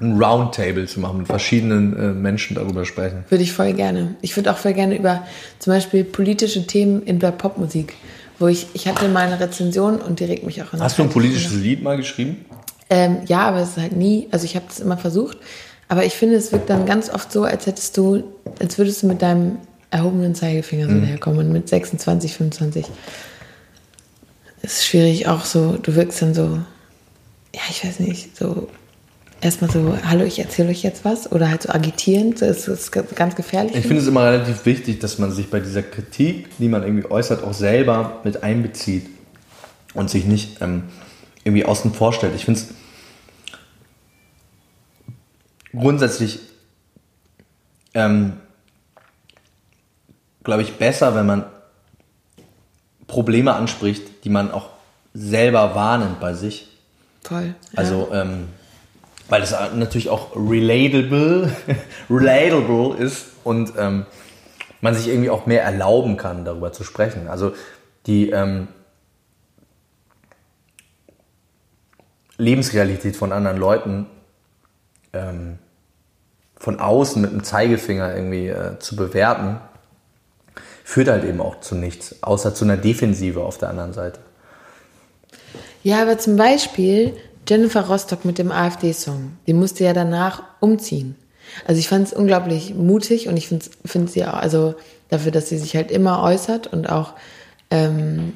ein Roundtable zu machen, mit verschiedenen äh, Menschen darüber sprechen. Würde ich voll gerne. Ich würde auch voll gerne über zum Beispiel politische Themen in der Popmusik, wo ich, ich hatte mal eine Rezension und die regt mich auch an. Hast du ein politisches Lied mal geschrieben? Ähm, ja, aber es ist halt nie, also ich habe das immer versucht, aber ich finde, es wirkt dann ganz oft so, als hättest du, als würdest du mit deinem erhobenen Zeigefinger so daherkommen und mit 26, 25. Ist schwierig auch so, du wirkst dann so, ja, ich weiß nicht, so erstmal so, hallo, ich erzähle euch jetzt was oder halt so agitierend, das ist ganz gefährlich. Ich finde es immer relativ wichtig, dass man sich bei dieser Kritik, die man irgendwie äußert, auch selber mit einbezieht und sich nicht ähm, irgendwie außen vor stellt. Ich finde es grundsätzlich, ähm, glaube ich, besser, wenn man Probleme anspricht, die man auch selber wahrnimmt bei sich. Voll. Also, ähm, weil es natürlich auch relatable, relatable ist und ähm, man sich irgendwie auch mehr erlauben kann, darüber zu sprechen. Also die ähm, Lebensrealität von anderen Leuten ähm, von außen mit dem Zeigefinger irgendwie äh, zu bewerten, führt halt eben auch zu nichts, außer zu einer Defensive auf der anderen Seite. Ja, aber zum Beispiel Jennifer Rostock mit dem AfD-Song, die musste ja danach umziehen. Also ich fand es unglaublich mutig und ich finde find sie auch, also dafür, dass sie sich halt immer äußert und auch, ähm,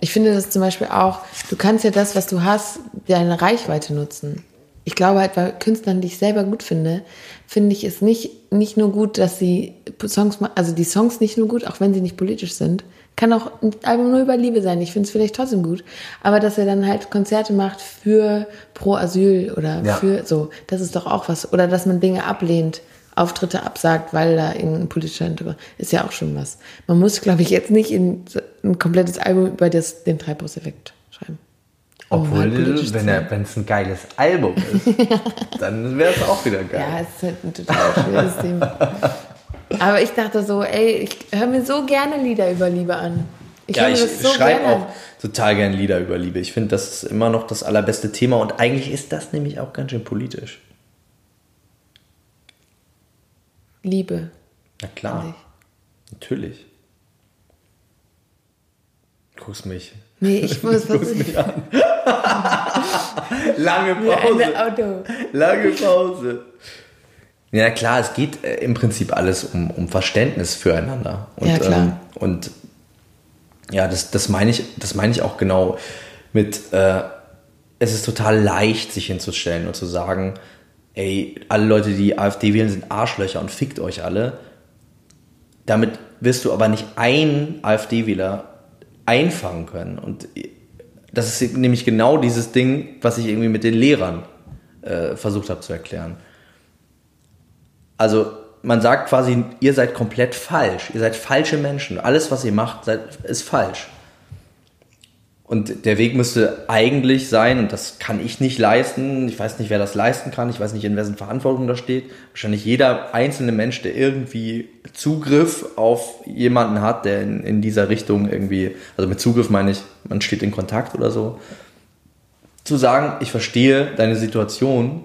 ich finde das zum Beispiel auch, du kannst ja das, was du hast, deine Reichweite nutzen. Ich glaube halt, bei Künstlern, die ich selber gut finde, finde ich es nicht, nicht nur gut, dass sie Songs, ma- also die Songs nicht nur gut, auch wenn sie nicht politisch sind. Kann auch ein Album nur über Liebe sein. Ich finde es vielleicht trotzdem gut. Aber dass er dann halt Konzerte macht für pro Asyl oder Ja. für so, das ist doch auch was. Oder dass man Dinge ablehnt, Auftritte absagt, weil da irgendein politischer Hintergrund ist ja auch schon was. Man muss, glaube ich, jetzt nicht in ein komplettes Album über das, den Treibhauseffekt schreiben. Obwohl, halt politisch zu wenn es ein geiles Album ist, dann wäre es auch wieder geil. Ja, es ist halt ein total schwieriges Thema. Aber ich dachte so, ey, ich höre mir so gerne Lieder über Liebe an. Ich Ja, ich so schreibe gerne auch total gern Lieder über Liebe. Ich finde, das ist immer noch das allerbeste Thema und eigentlich ist das nämlich auch ganz schön politisch. Liebe. Na klar, ich. natürlich. Du guckst mich. Nee, ich muss was. Lange Wie ein Auto. Lange Pause. Ja klar, es geht äh, im Prinzip alles um, um Verständnis füreinander. Und, Ja, klar. Ähm, und ja, das, das meine ich, das meine ich auch genau mit, äh, es ist total leicht, sich hinzustellen und zu sagen, ey, alle Leute, die AfD wählen, sind Arschlöcher und fickt euch alle. Damit wirst du aber nicht einen AfD-Wähler einfangen können. Und das ist nämlich genau dieses Ding, was ich irgendwie mit den Lehrern äh, versucht habe zu erklären. Also man sagt quasi, ihr seid komplett falsch. Ihr seid falsche Menschen. Alles, was ihr macht, seid, ist falsch. Und der Weg müsste eigentlich sein, und das kann ich nicht leisten, ich weiß nicht, wer das leisten kann, ich weiß nicht, in wessen Verantwortung das steht. Wahrscheinlich jeder einzelne Mensch, der irgendwie Zugriff auf jemanden hat, der in, in dieser Richtung irgendwie, also mit Zugriff meine ich, man steht in Kontakt oder so, zu sagen, ich verstehe deine Situation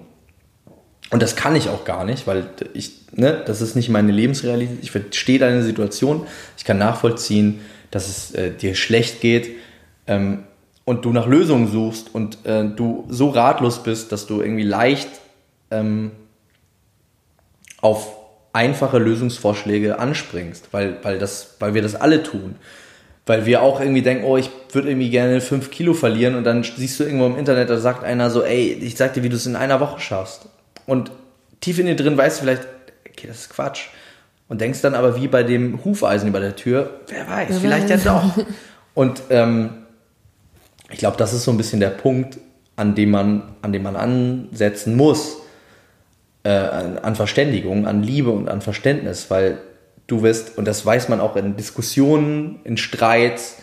und das kann ich auch gar nicht, weil ich, ne, das ist nicht meine Lebensrealität. Ich verstehe deine Situation, ich kann nachvollziehen, dass es äh, dir schlecht geht ähm, und du nach Lösungen suchst und äh, du so ratlos bist, dass du irgendwie leicht ähm, auf einfache Lösungsvorschläge anspringst, weil, weil, das, weil wir das alle tun. Weil wir auch irgendwie denken, oh, ich würde irgendwie gerne fünf Kilo verlieren und dann siehst du irgendwo im Internet, da sagt einer so, ey, ich sag dir, wie du es in einer Woche schaffst. Und tief in dir drin weißt du vielleicht, okay, das ist Quatsch. Und denkst dann aber wie bei dem Hufeisen über der Tür, wer weiß, vielleicht ja doch. Und ähm, ich glaube, das ist so ein bisschen der Punkt, an dem man, an dem man ansetzen muss äh, an Verständigung, an Liebe und an Verständnis, weil du wirst, und das weiß man auch in Diskussionen, in Streits,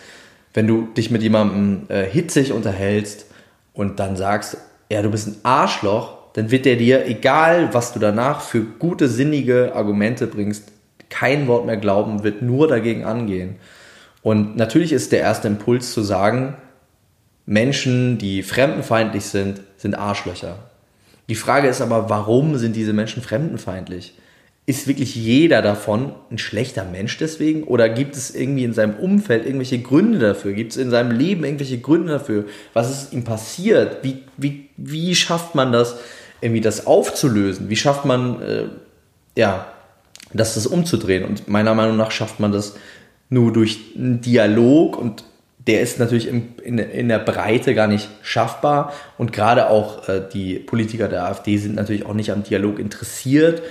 wenn du dich mit jemandem äh, hitzig unterhältst und dann sagst, ja, du bist ein Arschloch, dann wird der dir, egal was du danach für gute, sinnige Argumente bringst, kein Wort mehr glauben, wird nur dagegen angehen. Und natürlich ist der erste Impuls zu sagen, Menschen, die fremdenfeindlich sind, sind Arschlöcher. Die Frage ist aber, warum sind diese Menschen fremdenfeindlich? Ist wirklich jeder davon ein schlechter Mensch deswegen? Oder gibt es irgendwie in seinem Umfeld irgendwelche Gründe dafür? Gibt es in seinem Leben irgendwelche Gründe dafür? Was ist ihm passiert? Wie, wie, wie schafft man das, irgendwie das aufzulösen? Wie schafft man, äh, ja, das, das umzudrehen? Und meiner Meinung nach schafft man das nur durch einen Dialog und der ist natürlich in, in, in der Breite gar nicht schaffbar. Und gerade auch äh, die Politiker der AfD sind natürlich auch nicht am Dialog interessiert,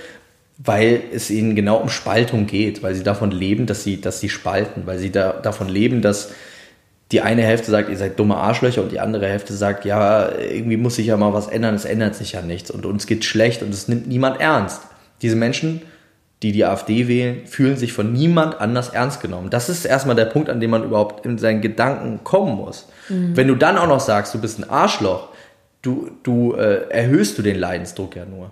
weil es ihnen genau um Spaltung geht, weil sie davon leben, dass sie, dass sie spalten, weil sie da, davon leben, dass die eine Hälfte sagt, ihr seid dumme Arschlöcher und die andere Hälfte sagt, ja, irgendwie muss sich ja mal was ändern, es ändert sich ja nichts und uns geht schlecht und es nimmt niemand ernst. Diese Menschen die die AfD wählen, fühlen sich von niemand anders ernst genommen. Das ist erstmal der Punkt, an dem man überhaupt in seinen Gedanken kommen muss. Mhm. Wenn du dann auch noch sagst, du bist ein Arschloch, du, du äh, erhöhst du den Leidensdruck ja nur.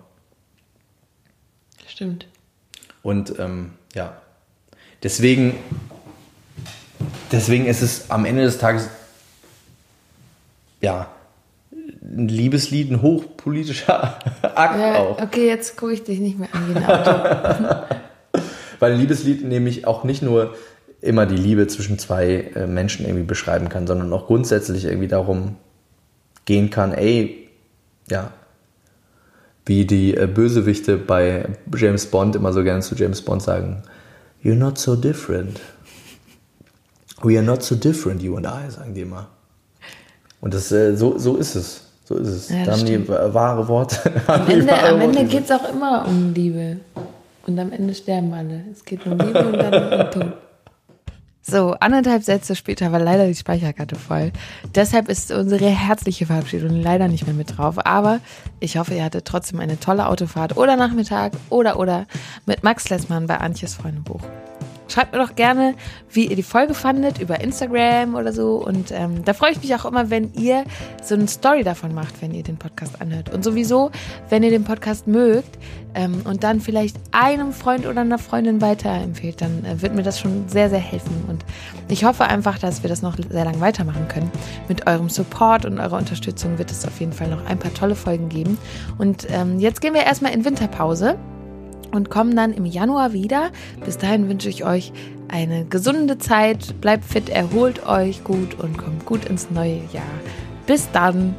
Stimmt. Und ähm, ja, deswegen, deswegen ist es am Ende des Tages ja ein Liebeslied, ein hochpolitischer Akt ja, auch. Okay, jetzt gucke ich dich nicht mehr an wie ein Auto. Weil ein Liebeslied nämlich auch nicht nur immer die Liebe zwischen zwei äh, Menschen irgendwie beschreiben kann, sondern auch grundsätzlich irgendwie darum gehen kann, ey, ja, wie die äh, Bösewichte bei James Bond immer so gerne zu James Bond sagen, you're not so different. We are not so different, you and I, sagen die immer. Und das, äh, so, so ist es. So ist es. Ja, da haben die wahre Worte. Am Ende, Ende geht es auch immer um Liebe. Und am Ende sterben alle. Es geht um Liebe und dann um Tod. So, anderthalb Sätze später war leider die Speicherkarte voll. Deshalb ist unsere herzliche Verabschiedung leider nicht mehr mit drauf. Aber ich hoffe, ihr hattet trotzdem eine tolle Autofahrt oder Nachmittag oder oder mit Max Lessmann bei Antjes Freundebuch. Schreibt mir doch gerne, wie ihr die Folge fandet, über Instagram oder so. Und ähm, da freue ich mich auch immer, wenn ihr so eine Story davon macht, wenn ihr den Podcast anhört. Und sowieso, wenn ihr den Podcast mögt ähm, und dann vielleicht einem Freund oder einer Freundin weiterempfehlt, dann äh, wird mir das schon sehr, sehr helfen. Und ich hoffe einfach, dass wir das noch sehr lange weitermachen können. Mit eurem Support und eurer Unterstützung wird es auf jeden Fall noch ein paar tolle Folgen geben. Und ähm, jetzt gehen wir erstmal in Winterpause und kommen dann im Januar wieder. Bis dahin wünsche ich euch eine gesunde Zeit. Bleibt fit, erholt euch gut und kommt gut ins neue Jahr. Bis dann.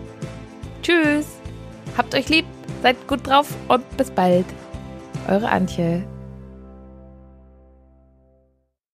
Tschüss. Habt euch lieb, seid gut drauf und bis bald. Eure Antje.